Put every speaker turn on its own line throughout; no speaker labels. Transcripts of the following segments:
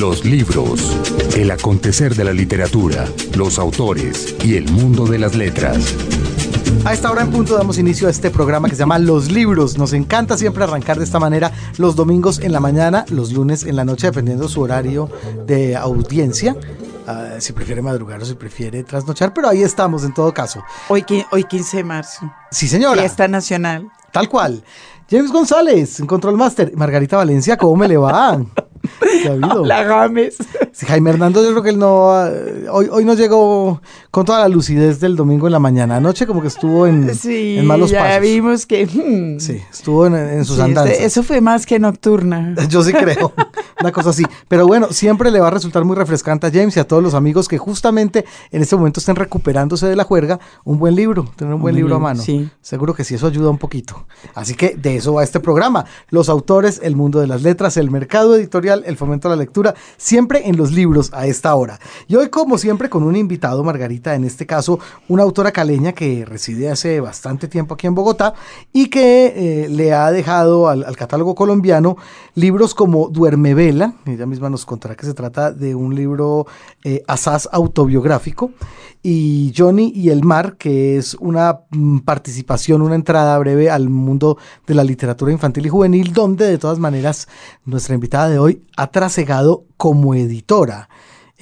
Los libros, el acontecer de la literatura, los autores y el mundo de las letras.
A esta hora en punto damos inicio a este programa que se llama Los Libros. Nos encanta siempre arrancar de esta manera los domingos en la mañana, los lunes en la noche, dependiendo su horario de audiencia. Ah, si prefiere madrugar o si prefiere trasnochar, pero ahí estamos en todo caso.
Hoy, hoy 15 de marzo.
Sí, señora.
Fiesta nacional.
Tal cual. James González, en Control Master. Margarita Valencia, ¿cómo me le va?
La.
Sí, Jaime Hernando, yo creo que él no. eh, hoy, hoy no llegó con toda la lucidez del domingo en la mañana. Anoche, como que estuvo en,
Sí,
en malos
ya
pasos.
vimos que... hmm,
Sí, estuvo en, en sus
sí, este-
andanzas.
eso fue más que nocturna.
Yo sí creo, una cosa así. Pero bueno, siempre le va a resultar muy refrescante a James y a todos los amigos que justamente en este momento estén recuperándose de la juerga, un buen libro, tener un buen
buen
libro a
libro,
mano.
sí.
Seguro que sí, eso ayuda un poquito. Así que de eso va este programa. Los autores, el mundo de las letras, el mercado editorial, el fomento a la lectura, siempre en los libros a esta hora. Y hoy, como siempre, con un invitado, Margarita, en este caso, una autora caleña que reside hace bastante tiempo aquí en Bogotá y que eh, le ha dejado al, catálogo colombiano libros como Duerme Vela, ella misma nos contará que se trata de un libro eh, asaz autobiográfico, y Johnny y el Mar, que es una mm, participación, una entrada breve al mundo de la literatura infantil y juvenil, donde de todas maneras nuestra invitada de hoy ha trasegado como editora.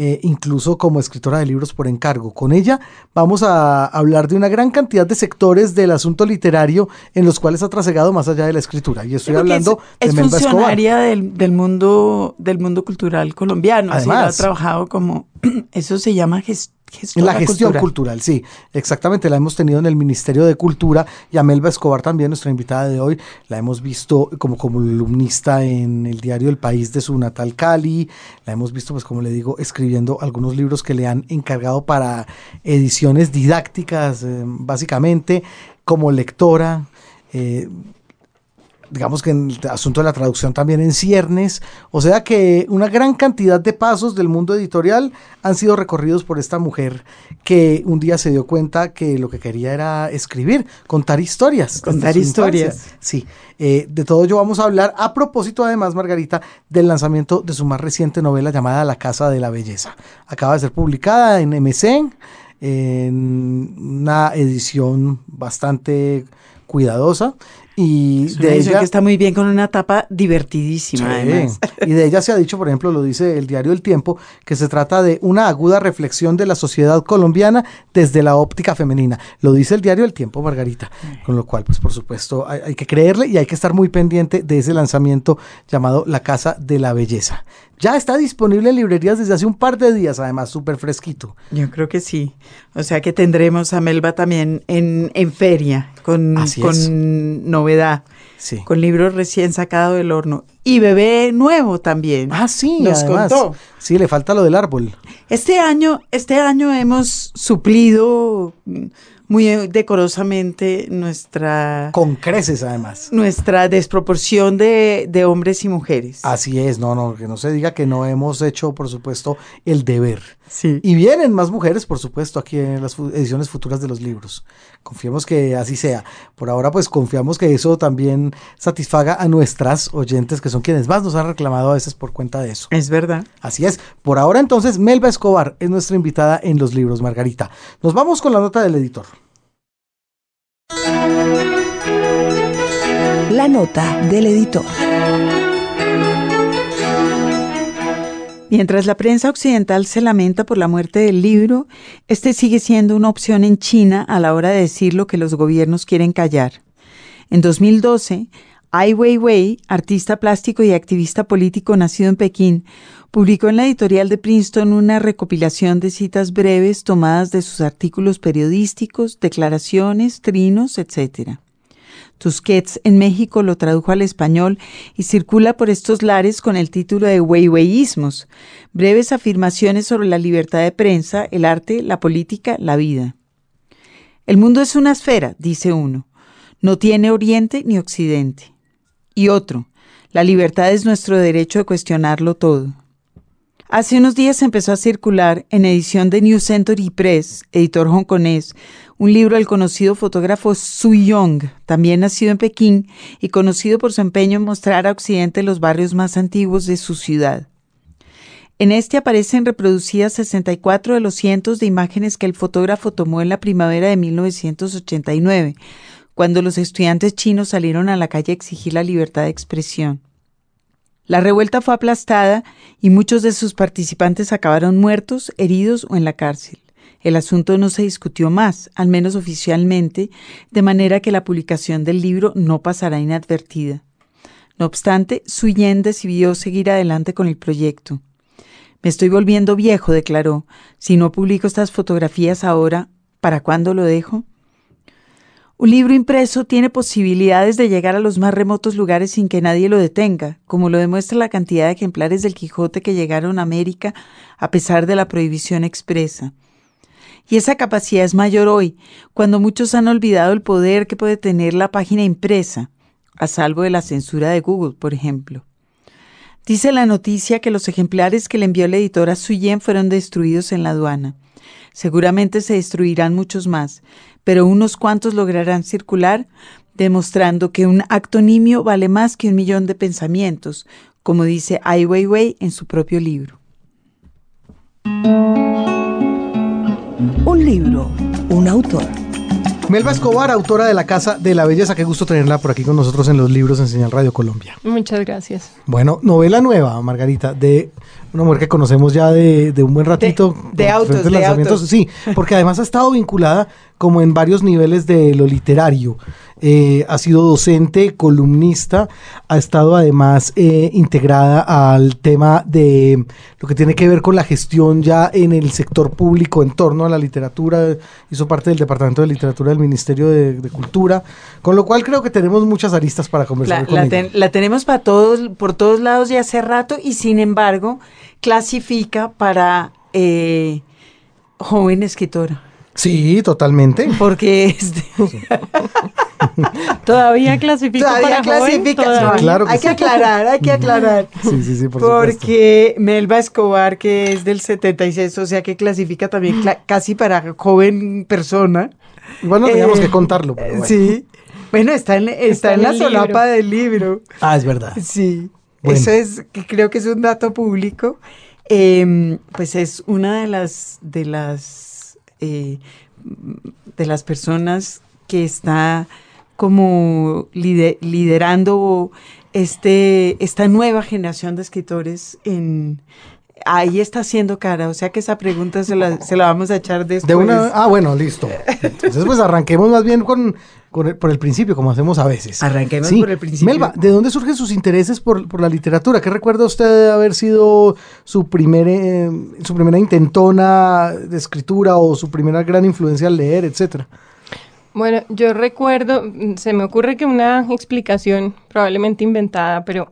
eh, incluso como escritora de libros por encargo. Con ella vamos a hablar de una gran cantidad de sectores del asunto literario en los cuales ha trasegado más allá de la escritura. Y estoy
creo
hablando
es, es
de Melba
funcionaria del, del mundo del mundo cultural colombiano.
Además.
ha trabajado como eso se llama ges-
En
gestora
la gestión
cultural.
cultural, sí, exactamente, la hemos tenido en el Ministerio de Cultura y a Melba Escobar también, nuestra invitada de hoy, la hemos visto como columnista en el diario El País de su natal Cali, la hemos visto, pues como le digo, escribiendo algunos libros que le han encargado para ediciones didácticas, eh, básicamente, como lectora. eh, digamos que en el asunto de la traducción también en ciernes, o sea que una gran cantidad de pasos del mundo editorial han sido recorridos por esta mujer que un día se dio cuenta que lo que quería era escribir, contar historias.
Contar
infancia.
historias.
Sí, eh, de todo ello vamos a hablar a propósito además, Margarita, del lanzamiento de su más reciente novela llamada La Casa de la Belleza. Acaba de ser publicada en MC, en una edición bastante cuidadosa y de ella
que está muy bien con una tapa divertidísima,
Sí,
además.
Y de ella se ha dicho, por ejemplo, lo dice el diario El Tiempo, que se trata de una aguda reflexión de la sociedad colombiana desde la óptica femenina. Lo dice el diario El Tiempo, Margarita. Con lo cual, pues por supuesto, hay, hay que creerle y hay que estar muy pendiente de ese lanzamiento llamado La Casa de la Belleza. Ya está disponible en librerías desde hace un par de días, además, súper fresquito.
Yo creo que sí. O sea que tendremos a Melba también en, en feria, con, con novedad,
Sí.
con libros recién sacados del horno. Y bebé nuevo también.
Ah, sí,
Nos
además.
contó.
Sí, le falta lo del árbol.
Este año, este año hemos suplido muy eh, decorosamente nuestra,
Con creces, además.
nuestra desproporción de, de hombres y mujeres.
Así es, no, no, que no se diga que no hemos hecho, por supuesto, el deber.
Sí.
Y vienen más mujeres, por supuesto, aquí en las ediciones futuras de los libros. Confiemos que así sea. Por ahora, pues confiamos que eso también satisfaga a nuestras oyentes, que son quienes más nos han reclamado a veces por cuenta de eso.
Es verdad.
Así es. Por ahora, entonces, Melba Escobar es nuestra invitada en los libros, Margarita. Nos vamos con la nota del editor.
La nota del editor.
Mientras la prensa occidental se lamenta por la muerte del libro, este sigue siendo una opción en China a la hora de decir lo que los gobiernos quieren callar. En 2012, Ai Weiwei, artista plástico y activista político nacido en Pekín, publicó en la editorial de Princeton una recopilación de citas breves tomadas de sus artículos periodísticos, declaraciones, trinos, etc. Tusquets en México lo tradujo al español y circula por estos lares con el título de Weiweiismos, breves afirmaciones sobre la libertad de prensa, el arte, la política, la vida. El mundo es una esfera, dice uno, no tiene oriente ni occidente. Y otro, la libertad es nuestro derecho de cuestionarlo todo. Hace unos días empezó a circular en edición de New Century Press, editor hongkonés, un libro del conocido fotógrafo Su Yong, también nacido en Pekín y conocido por su empeño en mostrar a Occidente los barrios más antiguos de su ciudad. En este aparecen reproducidas 64 de los cientos de imágenes que el fotógrafo tomó en la primavera de 1989, cuando los estudiantes chinos salieron a la calle a exigir la libertad de expresión. La revuelta fue aplastada y muchos de sus participantes acabaron muertos, heridos o en la cárcel. El asunto no se discutió más, al menos oficialmente, de manera que la publicación del libro no pasará inadvertida. No obstante, Suyen decidió seguir adelante con el proyecto. Me estoy volviendo viejo, declaró. Si no publico estas fotografías ahora, ¿para cuándo lo dejo? Un libro impreso tiene posibilidades de llegar a los más remotos lugares sin que nadie lo detenga, como lo demuestra la cantidad de ejemplares del Quijote que llegaron a América a pesar de la prohibición expresa. Y esa capacidad es mayor hoy, cuando muchos han olvidado el poder que puede tener la página impresa, a salvo de la censura de Google, por ejemplo. Dice la noticia que los ejemplares que le envió la editora Suyen fueron destruidos en la aduana. Seguramente se destruirán muchos más, pero unos cuantos lograrán circular, demostrando que un acto nimio vale más que un millón de pensamientos, como dice Ai Weiwei en su propio libro.
Un libro, un autor.
Melba Escobar, autora de La Casa de la Belleza. Qué gusto tenerla por aquí con nosotros en los libros en Señal Radio Colombia.
Muchas gracias.
Bueno, novela nueva, Margarita, de una mujer que conocemos ya de, de un buen ratito.
De, de autos, de autos.
Sí, porque además ha estado vinculada como en varios niveles de lo literario. Eh, ha sido docente, columnista, ha estado además eh, integrada al tema de lo que tiene que ver con la gestión ya en el sector público en torno a la literatura, hizo parte del Departamento de Literatura del Ministerio de, Cultura, con lo cual creo que tenemos muchas aristas para conversar.
La, la, la tenemos para todos, por todos lados ya hace rato y sin embargo clasifica para eh, joven escritora.
Sí, totalmente.
Porque este...
todavía clasifica
todavía clasifica.
claro
hay que aclarar, hay que aclarar.
Sí, sí, sí, por
Porque Melba Escobar, que es del 76, o sea que clasifica también casi para joven persona.
Bueno, teníamos que eh, contarlo. Pero bueno.
Sí. Bueno, está en, está, en, la solapa del libro.
Ah, es verdad.
Sí. Eso es, creo que es un dato público. Em, pues es una de las, de las eh, de las personas que está como liderando este, esta nueva generación de escritores en, ahí está haciendo cara, o sea que esa pregunta se la, se la vamos a echar después.
De una, ah, bueno, listo. Entonces, pues arranquemos más bien con, por el principio, como hacemos a veces.
Arranquemos por el principio.
Melba, ¿de dónde surgen sus intereses por, la literatura? ¿Qué recuerda usted de haber sido su, primer, eh, su primera intentona de escritura o su primera gran influencia al leer, etcétera?
Bueno, yo recuerdo, se me ocurre que una explicación probablemente inventada, pero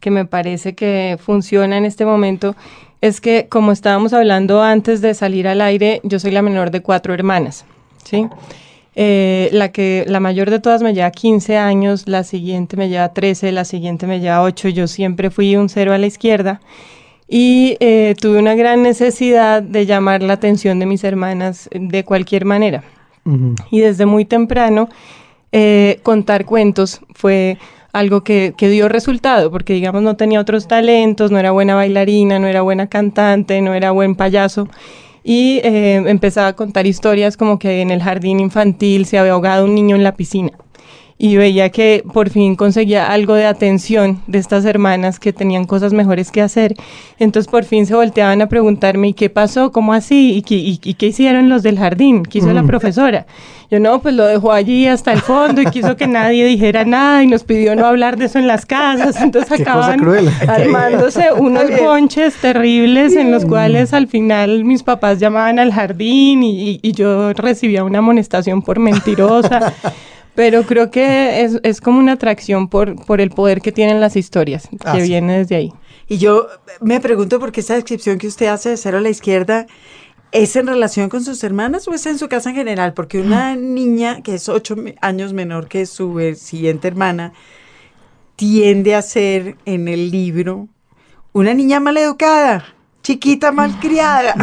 que me parece que funciona en este momento, es que como estábamos hablando antes de salir al aire, yo soy la menor de cuatro hermanas, ¿sí? Eh, la, que, la mayor de todas me lleva 15 años, la siguiente me lleva 13, la siguiente me lleva 8. Yo siempre fui un cero a la izquierda y eh, tuve una gran necesidad de llamar la atención de mis hermanas de cualquier manera. Y desde muy temprano, eh, contar cuentos fue algo que, que, dio resultado, porque digamos no tenía otros talentos, no era buena bailarina, no era buena cantante, no era buen payaso. Y eh, empezaba a contar historias como que en el jardín infantil se había ahogado un niño en la piscina y veía que por fin conseguía algo de atención de estas hermanas que tenían cosas mejores que hacer. Entonces por fin se volteaban a preguntarme, ¿y qué pasó? ¿Cómo así? ¿Y qué, y, qué hicieron los del jardín? ¿Qué hizo la mm. profesora? Yo no, pues lo dejó allí hasta el fondo y quiso que nadie dijera nada y nos pidió no hablar de eso en las casas. Entonces acaban armándose unos ponches terribles en los cuales al final mis papás llamaban al jardín y, y yo recibía una amonestación por mentirosa. Pero creo que es, es como una atracción por, por el poder que tienen las historias, que ah, viene desde ahí.
Y yo me pregunto por qué esa descripción que usted hace de cero a la izquierda es en relación con sus hermanas o es en su casa en general, porque una niña que es ocho años menor que su eh, siguiente hermana tiende a ser en el libro una niña maleducada chiquita malcriada.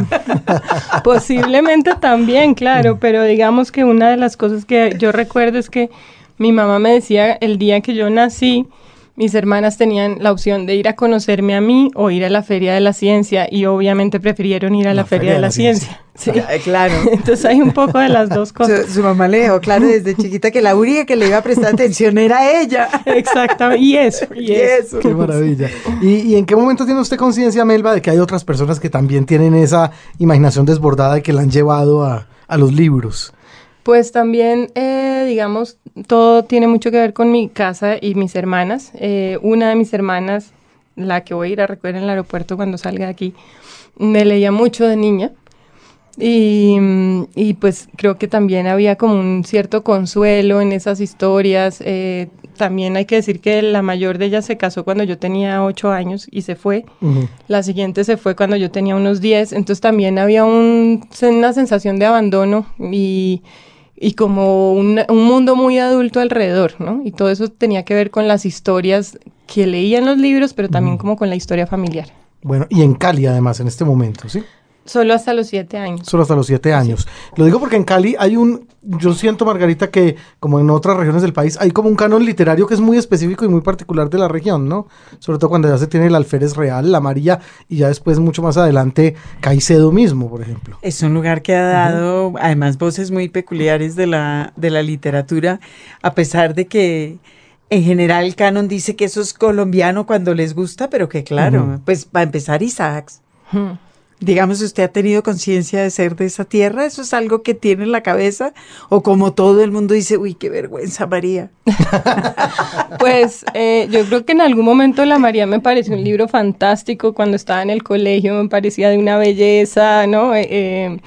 Posiblemente también, claro, pero digamos que una de las cosas que yo recuerdo es que mi mamá me decía el día que yo nací, mis hermanas tenían la opción de ir a conocerme a mí o ir a la Feria de la Ciencia y obviamente prefirieron ir a la, Feria, de la, Ciencia.
Sí. Claro.
Entonces hay un poco de las dos cosas.
Su, mamá le dejó claro desde chiquita que la única que le iba a prestar atención era ella.
Exactamente. Y eso. Y, eso.
Qué maravilla. ¿Y, en qué momento tiene usted conciencia, Melba, de que hay otras personas que también tienen esa imaginación desbordada y que la han llevado a, a los libros?
Pues también, eh, digamos, todo tiene mucho que ver con mi casa y mis hermanas. Eh, una de mis hermanas, la que voy a ir a recoger en el aeropuerto cuando salga de aquí, me leía mucho de niña. Y, y, pues creo que también había como un cierto consuelo en esas historias. Eh, también hay que decir que la mayor de ellas se casó cuando yo tenía ocho años y se fue. La siguiente se fue cuando yo tenía unos diez. Entonces también había un, una sensación de abandono y y como un, un, mundo muy adulto alrededor, ¿no? Y todo eso tenía que ver con las historias que leía en los libros, pero también como con la historia familiar.
Bueno, y en Cali además, en este momento, ¿sí?
Solo hasta los siete años.
Solo hasta los siete años. Lo digo porque en Cali hay un, yo siento, Margarita, que como en otras regiones del país, hay como un canon literario que es muy específico y muy particular de la región, ¿no? Sobre todo cuando ya se tiene el alférez real, la María, y ya después, mucho más adelante, Caicedo mismo, por ejemplo.
Es un lugar que ha dado, además, voces muy peculiares de la, de la literatura, a pesar de que en general el canon dice que eso es colombiano cuando les gusta, pero que claro, pues va a empezar Isaacs. Digamos, ¿usted ha tenido conciencia de ser de esa tierra? ¿Eso es algo que tiene en la cabeza? ¿O como todo el mundo dice, uy, qué vergüenza, María?
pues eh, yo creo que en algún momento La María me pareció un libro fantástico. Cuando estaba en el colegio me parecía de una belleza, ¿no? Eh, eh,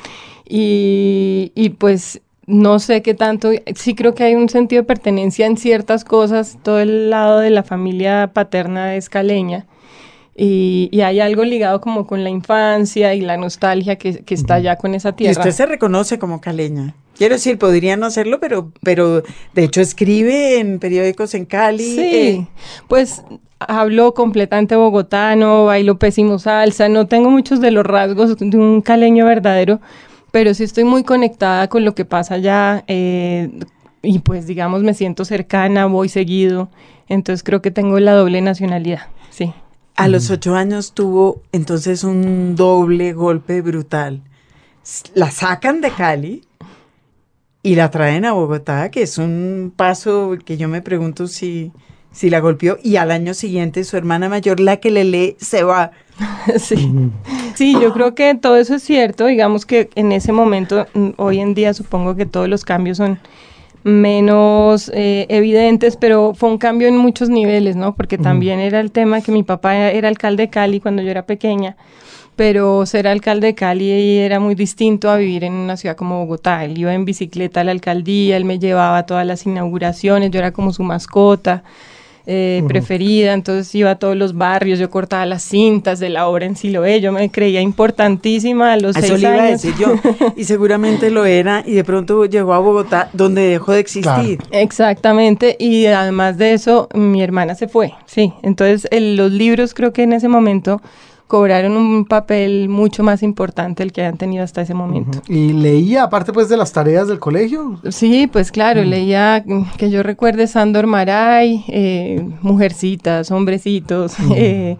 y, y pues no sé qué tanto, sí creo que hay un sentido de pertenencia en ciertas cosas, todo el lado de la familia paterna es caleña y, y, hay algo ligado como con la infancia y la nostalgia que, que está ya con esa tierra.
Y usted se reconoce como caleña. Quiero decir, podría no hacerlo, pero, pero de hecho escribe en periódicos en Cali.
Sí, eh. pues hablo completamente bogotano, bailo pésimo salsa, no tengo muchos de los rasgos de un caleño verdadero, pero sí estoy muy conectada con lo que pasa allá eh, y pues digamos me siento cercana, voy seguido, entonces creo que tengo la doble nacionalidad, sí.
A los ocho años tuvo entonces un doble golpe brutal. La sacan de Cali y la traen a Bogotá, que es un paso que yo me pregunto si, si la golpeó. Y al año siguiente su hermana mayor, la que le lee, se va.
sí. sí, yo creo que todo eso es cierto. Digamos que en ese momento, mm, hoy en día supongo que todos los cambios son menos eh, evidentes, pero fue un cambio en muchos niveles, ¿no? Porque también era el tema que mi papá era alcalde de Cali cuando yo era pequeña, pero ser alcalde de Cali era muy distinto a vivir en una ciudad como Bogotá. Él iba en bicicleta a la alcaldía, él me llevaba a todas las inauguraciones, yo era como su mascota. Eh, preferida, entonces iba a todos los barrios, yo cortaba las cintas de la obra en Siloé, yo me creía importantísima a los Eso seis años. Iba a decir
yo, y seguramente lo era, y de pronto llegó a Bogotá, donde dejó de existir.
Exactamente, y además de eso, mi hermana se fue, sí, entonces los libros creo que en ese momento cobraron un papel mucho más importante el que han tenido hasta ese momento.
¿Y leía aparte pues de las tareas del colegio?
Sí, pues claro, mm. leía mm, que yo recuerde Sandor Maray, eh, Mujercitas, Hombrecitos, eh,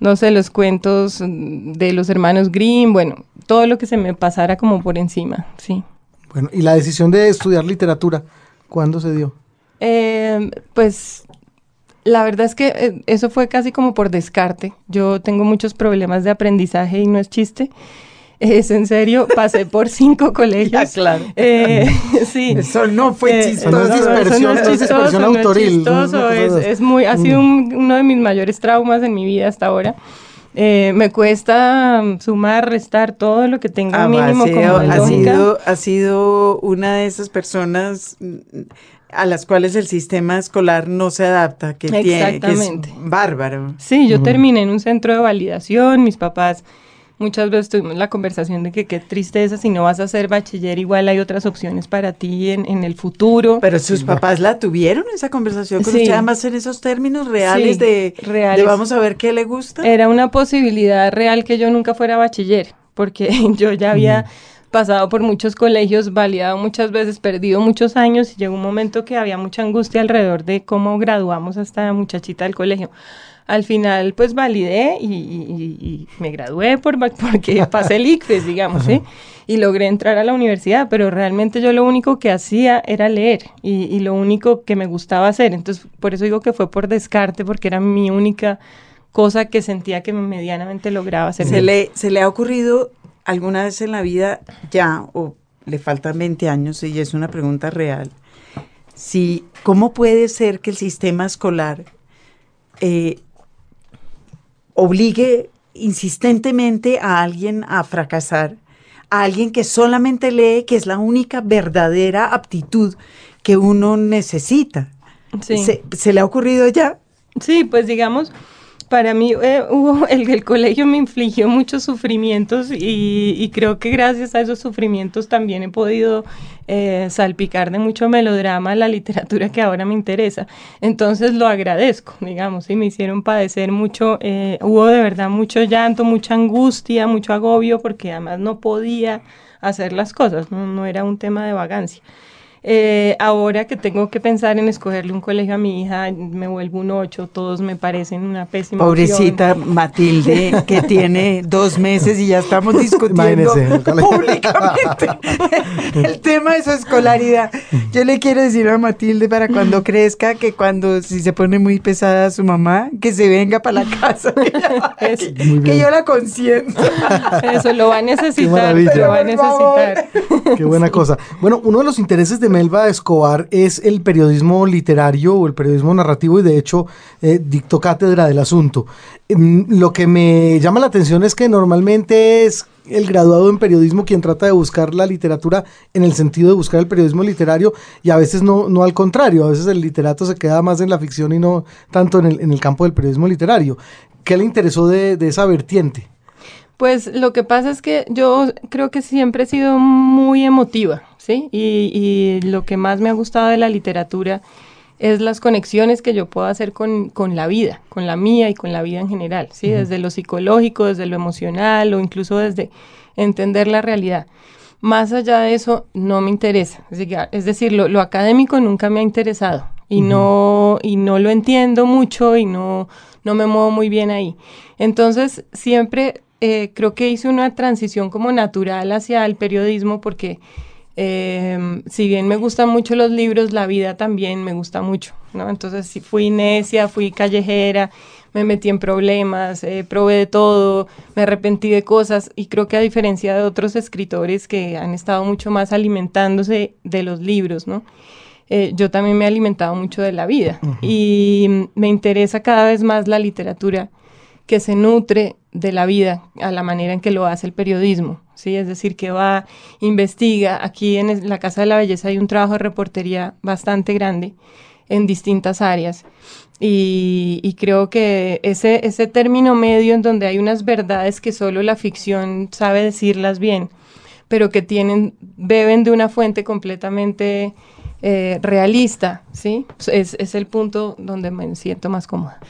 no sé, los cuentos de los hermanos Grimm, bueno, todo lo que se me pasara como por encima, sí.
Bueno, ¿y la decisión de estudiar literatura, cuándo se dio?
Eh, pues la verdad es que eh, eso fue casi como por descarte. Yo tengo muchos problemas de aprendizaje y no es chiste. Es en serio, pasé por cinco colegios.
claro.
Eh, sí.
Eso no fue
eh, chistoso. es dispersión, no es dispersión autoril.
es, muy, ha sido uno de mis mayores traumas en mi vida hasta ahora. me cuesta sumar, restar todo lo que tenga ah, mínimo como
ha sido, ha sido una de esas personas a las cuales el sistema escolar no se adapta, que, Tiene, que es bárbaro.
Sí, yo terminé en un centro de validación, mis papás muchas veces tuvimos la conversación de que qué tristeza, si no vas a ser bachiller, igual hay otras opciones para ti en, en el futuro.
Pero sus papás la tuvieron esa conversación con usted, además en esos términos reales, de, reales de vamos a ver qué le gusta.
Era una posibilidad real que yo nunca fuera bachiller, porque yo ya había pasado por muchos colegios, validado muchas veces, perdido muchos años y llegó un momento que había mucha angustia alrededor de cómo graduamos a esta muchachita del colegio. Al final, pues validé y, me gradué por, porque pasé el ICFES, digamos, ¿sí? Y logré entrar a la universidad, pero realmente yo lo único que hacía era leer y, y lo único que me gustaba hacer. Entonces, por eso digo que fue por descarte, porque era mi única cosa que sentía que medianamente lograba hacer.
¿Se le, ¿Se le ha ocurrido alguna vez en la vida ya, o le faltan 20 años, y es una pregunta real, si, ¿cómo puede ser que el sistema escolar eh, obligue insistentemente a alguien a fracasar, a alguien que solamente lee, que es la única verdadera aptitud que uno necesita? ¿Se, ¿Se le ha ocurrido ya?
Sí, pues digamos, para mí eh, hubo, el, el, colegio me infligió muchos sufrimientos y, creo que gracias a esos sufrimientos también he podido eh, salpicar de mucho melodrama la literatura que ahora me interesa. Entonces lo agradezco, digamos, y me hicieron padecer mucho, eh, hubo de verdad mucho llanto, mucha angustia, mucho agobio, porque además no podía hacer las cosas, no, no era un tema de vagancia. Eh, ahora que tengo que pensar en escogerle un colegio a mi hija, me vuelvo un ocho, todos me parecen una pésima
Pobrecita Matilde, que tiene dos meses y ya estamos discutiendo públicamente el tema de su escolaridad. Yo le quiero decir a Matilde para cuando crezca que cuando si se pone muy pesada su mamá, que se venga para la casa, que, yo la consiento.
Eso lo va a necesitar, lo va a necesitar.
Qué buena cosa. Bueno, uno de los intereses de Melba Escobar es el periodismo literario o el periodismo narrativo y de hecho eh, dictó cátedra del asunto. Em, lo que me llama la atención es que normalmente es el graduado en periodismo quien trata de buscar la literatura en el sentido de buscar el periodismo literario y a veces no, no al contrario, a veces el literato se queda más en la ficción y no tanto en el, en el campo del periodismo literario. ¿Qué le interesó de, de esa vertiente?
Pues lo que pasa es que yo creo que siempre he sido muy emotiva. Y, lo que más me ha gustado de la literatura es las conexiones que yo puedo hacer con, la vida, con la mía y con la vida en general, ¿sí? Desde lo psicológico, desde lo emocional o incluso desde entender la realidad. Más allá de eso, no me interesa. Es decir, lo, académico nunca me ha interesado y, no, y no lo entiendo mucho y no, no me muevo muy bien ahí. Entonces, siempre eh, creo que hice una transición como natural hacia el periodismo porque Em, si bien me gustan mucho los libros, la vida también me gusta mucho, ¿no? Entonces fui necia, fui callejera, me metí en problemas, eh, probé de todo, me arrepentí de cosas y creo que a diferencia de otros escritores que han estado mucho más alimentándose de los libros, ¿no? Eh, yo también me he alimentado mucho de la vida y me interesa cada vez más la literatura que se nutre de la vida a la manera en que lo hace el periodismo. ¿Sí? Es decir, que va, investiga. Aquí en la Casa de la Belleza hay un trabajo de reportería bastante grande en distintas áreas. Y, creo que ese, ese término medio en donde hay unas verdades que solo la ficción sabe decirlas bien, pero que tienen, beben de una fuente completamente eh, realista, ¿sí? Es, es el punto donde me siento más cómoda.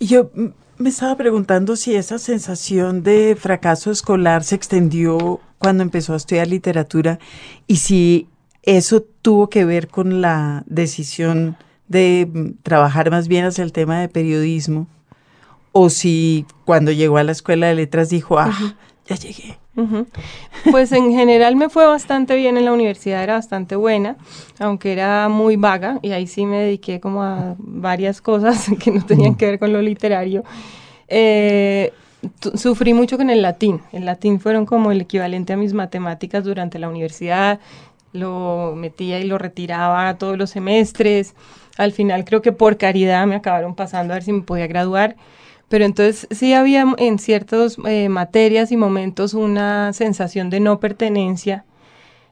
Yo me estaba preguntando si esa sensación de fracaso escolar se extendió cuando empezó a estudiar literatura y si eso tuvo que ver con la decisión de mm, trabajar más bien hacia el tema de periodismo o si cuando llegó a la escuela de letras dijo, ah, ya llegué.
Pues en general me fue bastante bien en la universidad, era bastante buena, aunque era muy vaga y ahí sí me dediqué como a varias cosas que no tenían que ver con lo literario. Eh, sufrí mucho con el latín. El latín fueron como el equivalente a mis matemáticas durante la universidad. Lo metía y lo retiraba todos los semestres. Al final creo que por caridad me acabaron pasando a ver si me podía graduar. Pero entonces sí había en ciertas eh, materias y momentos una sensación de no pertenencia,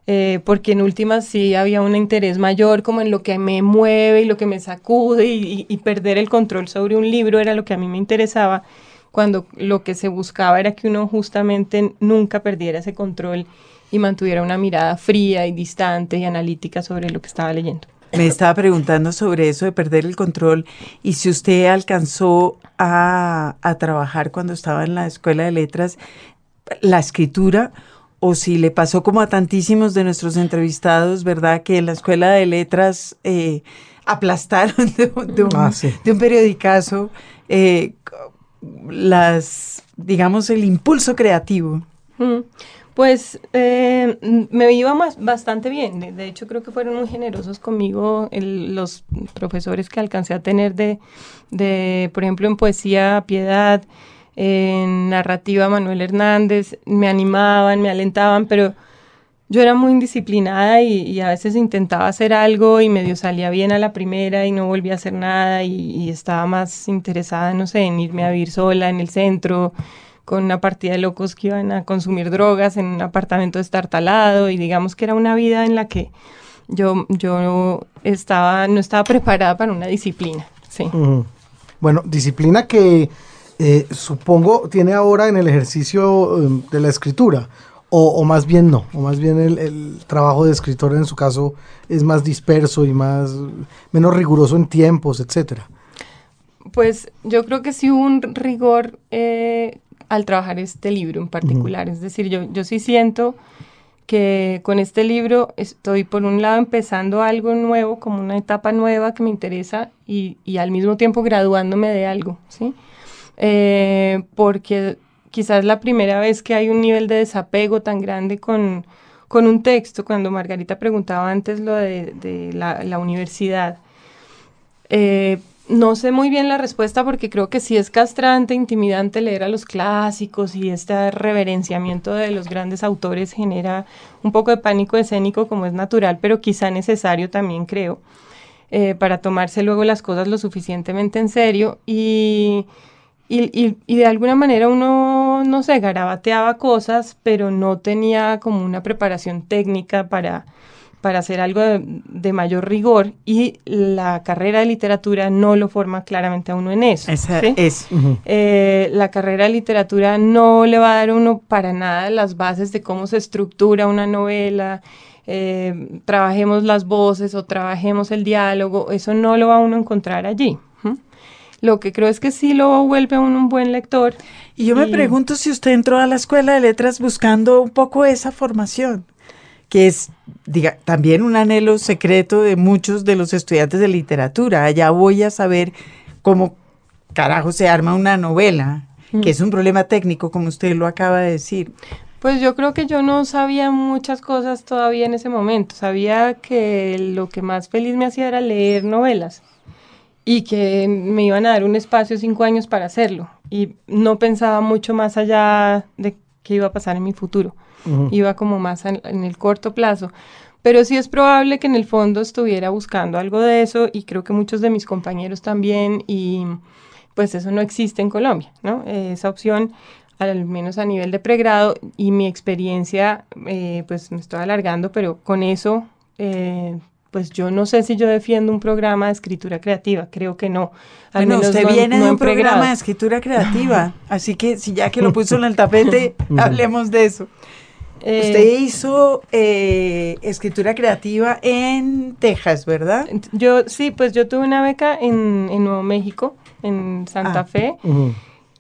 eh, porque en últimas sí había un interés mayor como en lo que me mueve y lo que me sacude y, y, perder el control sobre un libro era lo que a mí me interesaba, cuando lo que se buscaba era que uno justamente nunca perdiera ese control y mantuviera una mirada fría y distante y analítica sobre lo que estaba leyendo.
Me estaba preguntando sobre eso de perder el control y si usted alcanzó a, trabajar cuando estaba en la escuela de letras la escritura o si le pasó como a tantísimos de nuestros entrevistados, ¿verdad? Que en la escuela de letras eh, aplastaron de, un, ah, de un periodicazo eh, las, digamos, el impulso creativo.
Pues eh, me iba más, bastante bien. De, hecho, creo que fueron muy generosos conmigo los profesores que alcancé a tener de, de, por ejemplo, en poesía, Piedad, en narrativa, Manuel Hernández. Me animaban, me alentaban, pero yo era muy indisciplinada y, a veces intentaba hacer algo y medio salía bien a la primera y no volvía a hacer nada y, y estaba más interesada, no sé, en irme a vivir sola en el centro con una partida de locos que iban a consumir drogas en un apartamento destartalado y digamos que era una vida en la que yo, yo estaba, no estaba preparada para una disciplina. Sí.
Bueno, disciplina que eh, supongo tiene ahora en el ejercicio em, de la escritura, o, más bien no, o más bien el, el, trabajo de escritor en su caso es más disperso y más menos riguroso en tiempos, etcétera.
Pues yo creo que sí hubo un rigor eh, al trabajar este libro en particular. Es decir, yo, yo sí siento que con este libro estoy por un lado empezando algo nuevo, como una etapa nueva que me interesa y, y al mismo tiempo graduándome de algo, ¿sí? Eh, porque quizás la primera vez que hay un nivel de desapego tan grande con, con un texto, cuando Margarita preguntaba antes lo de, de la, la, universidad, eh, no sé muy bien la respuesta porque creo que sí es castrante, intimidante leer a los clásicos y este reverenciamiento de los grandes autores genera un poco de pánico escénico como es natural, pero quizá necesario también creo, eh, para tomarse luego las cosas lo suficientemente en serio. Y, y, y de alguna manera uno, no sé, garabateaba cosas, pero no tenía como una preparación técnica para para hacer algo de, mayor rigor y la carrera de literatura no lo forma claramente a uno en eso.
Esa es.
Eh, la carrera de literatura no le va a dar a uno para nada las bases de cómo se estructura una novela, eh, trabajemos las voces o trabajemos el diálogo, eso no lo va a uno a encontrar allí. Lo que creo es que sí lo vuelve a uno un buen lector.
Y yo me pregunto si usted entró a la escuela de letras buscando un poco esa formación que es diga, también un anhelo secreto de muchos de los estudiantes de literatura. Allá voy a saber cómo carajo se arma una novela, mm. que es un problema técnico, como usted lo acaba de decir.
Pues yo creo que yo no sabía muchas cosas todavía en ese momento. Sabía que lo que más feliz me hacía era leer novelas y que me iban a dar un espacio cinco años para hacerlo. Y no pensaba mucho más allá de qué iba a pasar en mi futuro iba como más en, el corto plazo. Pero sí es probable que en el fondo estuviera buscando algo de eso y creo que muchos de mis compañeros también y pues eso no existe en Colombia, ¿no? esa opción al menos a nivel de pregrado y mi experiencia, eh, pues me estoy alargando, pero con eso, eh, pues yo no sé si yo defiendo un programa de escritura creativa, creo que no.
Al bueno, usted viene de un programa de escritura creativa, así que si ya que lo puso en el tapete, hablemos de eso. Usted eh, hizo eh, escritura creativa en Texas, ¿verdad?
Yo sí, pues yo tuve una beca en, Nuevo México, en Santa ah. Fe.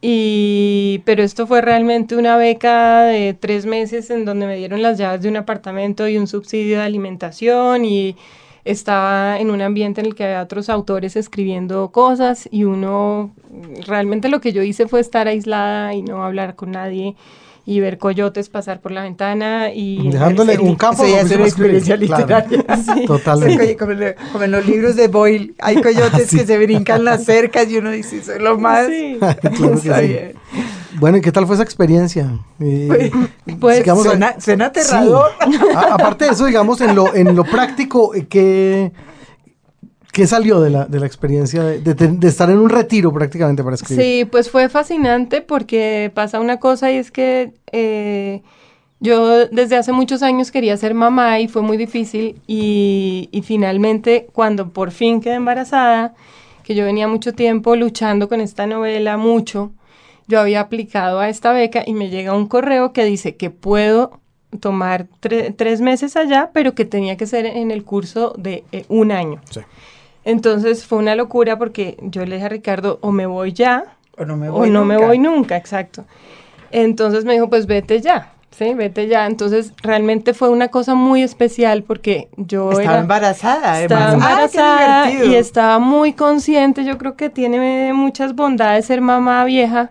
Y, pero esto fue realmente una beca de tres meses en donde me dieron las llaves de un apartamento y un subsidio de alimentación y estaba en un ambiente en el que había otros autores escribiendo cosas y uno, realmente lo que yo hice fue estar aislada y no hablar con nadie y ver coyotes pasar por la ventana y...
Dejándole un campo
sí, es una experiencia literaria. Totalmente. Como, en los libros de Boyle, hay coyotes que se brincan las cercas y uno dice, eso es lo más... Sí.
Bueno, ¿y qué tal fue esa experiencia?
Eh, pues, suena, aterrador.
aparte de eso, digamos, en lo, en lo práctico, eh, ¿qué, ¿Qué salió de la, de la experiencia de, estar en un retiro prácticamente para escribir?
Sí, pues fue fascinante porque pasa una cosa y es que eh, yo desde hace muchos años quería ser mamá y fue muy difícil y, y, finalmente cuando por fin quedé embarazada, que yo venía mucho tiempo luchando con esta novela, mucho, yo había aplicado a esta beca y me llega un correo que dice que puedo tomar tres meses allá, pero que tenía que ser en el curso de eh, un año. Sí. Entonces fue una locura porque yo le dije a Ricardo, o me voy ya,
o no me voy,
no me voy nunca, exacto. Entonces me dijo, pues vete ya, Sí, vete ya. Entonces, realmente fue una cosa muy especial porque yo
estaba
era,
embarazada,
estaba
además.
Embarazada y estaba muy consciente. Yo creo que tiene muchas bondades ser mamá vieja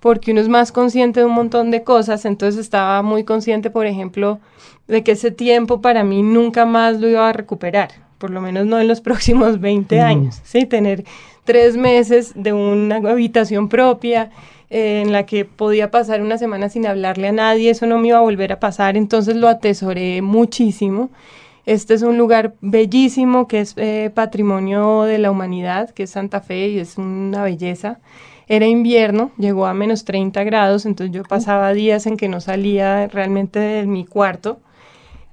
porque uno es más consciente de un montón de cosas. Entonces, estaba muy consciente, por ejemplo, de que ese tiempo para mí nunca más lo iba a recuperar, por lo menos no en los próximos 20 años. Sí, tener tres meses de una habitación propia eh, en la que podía pasar una semana sin hablarle a nadie, eso no me iba a volver a pasar, entonces lo atesoré muchísimo. Este es un lugar bellísimo que es eh, patrimonio de la humanidad, que es Santa Fe y es una belleza. Era invierno, llegó a menos 30 grados, entonces yo pasaba días en que no salía realmente de mi cuarto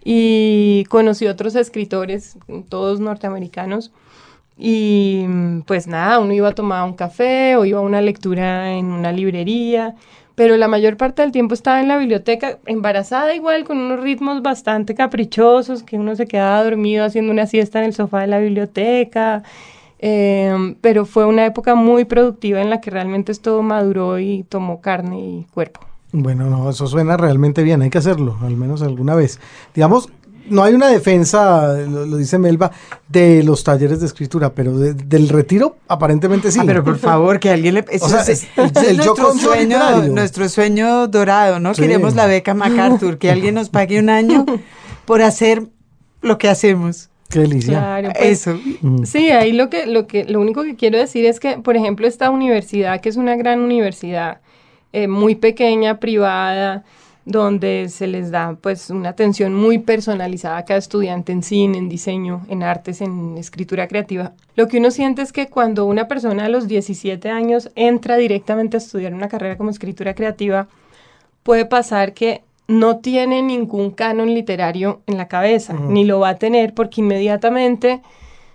y conocí otros escritores, todos norteamericanos, y pues nada, uno iba a tomar un café o iba a una lectura en una librería, pero la mayor parte del tiempo estaba en la biblioteca, embarazada igual, con unos ritmos bastante caprichosos, que uno se quedaba dormido haciendo una siesta en el sofá de la biblioteca. eh, pero fue una época muy productiva en la que realmente esto maduró y tomó carne y cuerpo.
Bueno, no, eso suena realmente bien, hay que hacerlo, al menos alguna vez. Digamos, no hay una defensa, lo, lo dice Melba, de los talleres de escritura, pero de- del retiro aparentemente sí.
Ah, pero por favor, que alguien le... Eso
sea,
es, es
el
nuestro, sueño, nuestro sueño dorado, ¿no?
Sí.
Queremos la beca MacArthur, que alguien nos pague un año por hacer lo que hacemos.
Qué delicia.
Claro, pues,
Eso.
Mm.
Sí, ahí lo que, lo que, lo único que quiero decir es que, por ejemplo, esta universidad, que es una gran universidad, eh, muy pequeña, privada, donde se les da pues una atención muy personalizada a cada estudiante en cine, en diseño, en artes, en escritura creativa. Lo que uno siente es que cuando una persona a los 17 años entra directamente a estudiar una carrera como escritura creativa, puede pasar que no tiene ningún canon literario en la cabeza, ni lo va a tener porque inmediatamente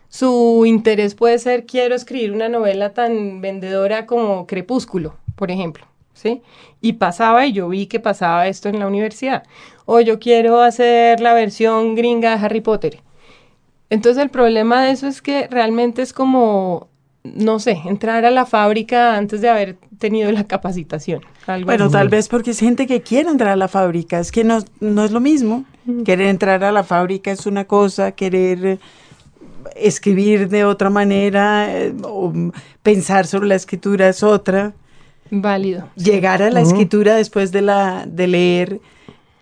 su interés puede ser quiero escribir una novela tan vendedora como Crepúsculo, por ejemplo, ¿sí? Y pasaba y yo vi que pasaba esto en la universidad. O yo quiero hacer la versión gringa de Harry Potter. Entonces el problema de eso es que realmente es como, no sé, entrar a la fábrica antes de haber tenido la capacitación. algo
Bueno,
así.
tal vez porque es gente que quiere entrar a la fábrica. Es que no, no es lo mismo. Querer entrar a la fábrica es una cosa, querer escribir de otra manera eh, o pensar sobre la escritura es otra.
Válido.
Llegar a la escritura después de, la, de leer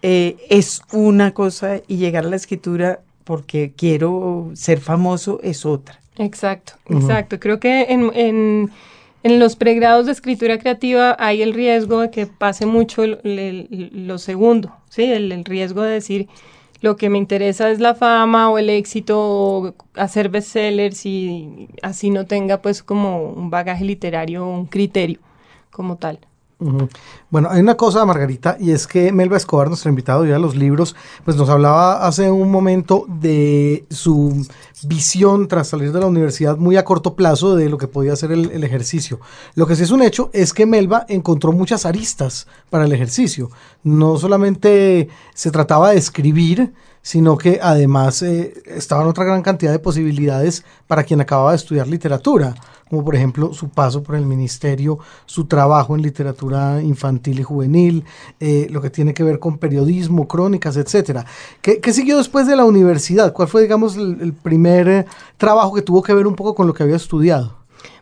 eh, es una cosa y llegar a la escritura porque quiero ser famoso es otra.
Exacto, exacto. Creo que en, en, en los pregrados de escritura creativa hay el riesgo de que pase mucho el- el- lo segundo, ¿sí? El, el riesgo de decir lo que me interesa es la fama o el éxito o hacer bestsellers y así no tenga pues como un bagaje literario o un criterio como tal.
Bueno, hay una cosa, Margarita, y es que Melba Escobar, nuestro invitado ya a los libros, pues nos hablaba hace un momento de su visión tras salir de la universidad muy a corto plazo de lo que podía ser el, el ejercicio. Lo que sí es un hecho es que Melba encontró muchas aristas para el ejercicio. No solamente se trataba de escribir, sino que además eh, estaban otra gran cantidad de posibilidades para quien acababa de estudiar literatura, como por ejemplo su paso por el ministerio, su trabajo en literatura infantil y juvenil, eh, lo que tiene que ver con periodismo, crónicas, etcétera. ¿Qué, siguió después de la universidad? ¿Cuál fue, digamos, el, primer eh, trabajo que tuvo que ver un poco con lo que había estudiado?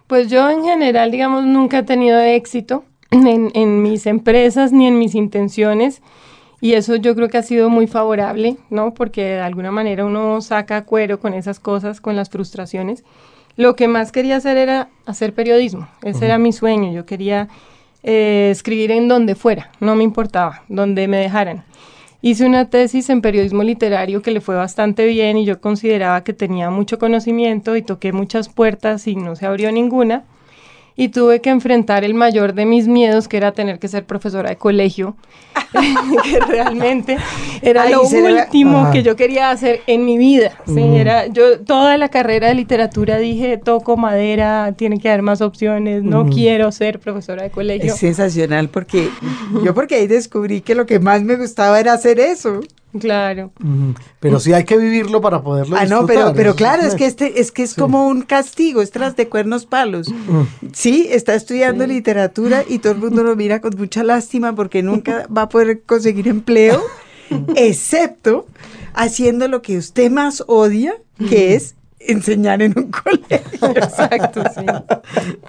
Pues yo en general, digamos, nunca he tenido éxito en mis empresas ni en mis intenciones y eso yo creo que ha sido muy favorable, ¿no? Porque de alguna manera uno saca cuero con esas cosas, con las frustraciones. Lo que más quería hacer era hacer periodismo, ese era mi sueño, yo quería eh, escribir en donde fuera, no me importaba, donde me dejaran. Hice una tesis en periodismo literario que le fue bastante bien y yo consideraba que tenía mucho conocimiento y toqué muchas puertas y no se abrió ninguna. Y tuve que enfrentar el mayor de mis miedos, que era tener que ser profesora de colegio, que realmente era lo último que yo quería hacer en mi vida. ¿sí? Era, yo toda la carrera de literatura dije, toco madera, tiene que haber más opciones, no quiero ser profesora de colegio.
Es sensacional porque yo porque ahí descubrí que lo que más me gustaba era hacer eso.
Claro.
Pero sí hay que vivirlo para poderlo
Ah, no,
disfrutar,
pero, claro, es que este, es que es como un castigo, es tras de cuernos palos. Sí, está estudiando literatura y todo el mundo lo mira con mucha lástima porque nunca va a poder conseguir empleo, excepto haciendo lo que usted más odia, que es enseñar en un colegio.
Exacto, sí.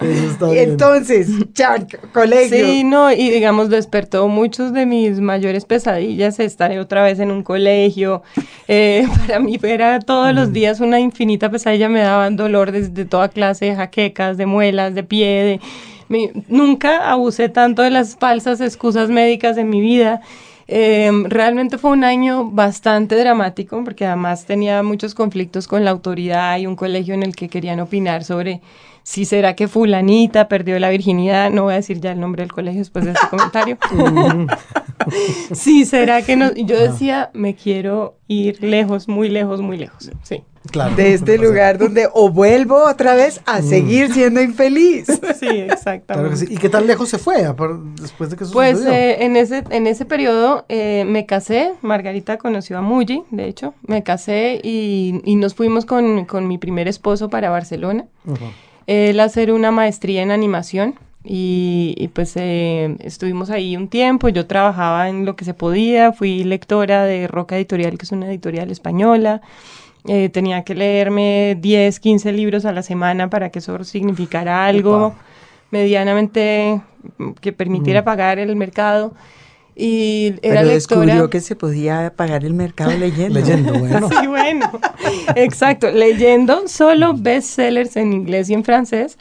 Eso está
Y
bien.
entonces, ya, colegio.
Sí, no, y digamos, despertó muchos de mis mayores pesadillas estar otra vez en un colegio. Eh, para mí era todos los días una infinita pesadilla, me daban dolor desde toda clase de jaquecas, de muelas, de pie. de- mi- nunca abusé tanto de las falsas excusas médicas en mi vida. Eh, realmente fue un año bastante dramático porque además tenía muchos conflictos con la autoridad y un colegio en el que querían opinar sobre si será que fulanita perdió la virginidad, no voy a decir ya el nombre del colegio después de este comentario. sí, será que no. y Yo decía, me quiero ir lejos, muy lejos, muy lejos. Sí.
Claro,
de este
pasa
lugar donde o vuelvo otra vez a seguir siendo infeliz.
Sí, exactamente.
Claro que sí. ¿Y qué tan lejos se fue después de que
Pues
sucedió?
eh, en ese en ese periodo eh, me casé, Margarita conoció a Muji, de hecho, me casé y, y nos fuimos con, con mi primer esposo para Barcelona.
Ujú.
Él hacer una maestría en animación y, y, pues eh, estuvimos ahí un tiempo, yo trabajaba en lo que se podía, fui lectora de Roca Editorial, que es una editorial española. Eh, tenía que leerme 10, 15 libros a la semana para que eso significara algo medianamente mm, que permitiera pagar el mercado. Y era
Pero
lectora.
descubrió que se podía pagar el mercado leyendo.
Leyendo, bueno.
Sí, bueno, exacto, leyendo solo bestsellers en inglés y en francés,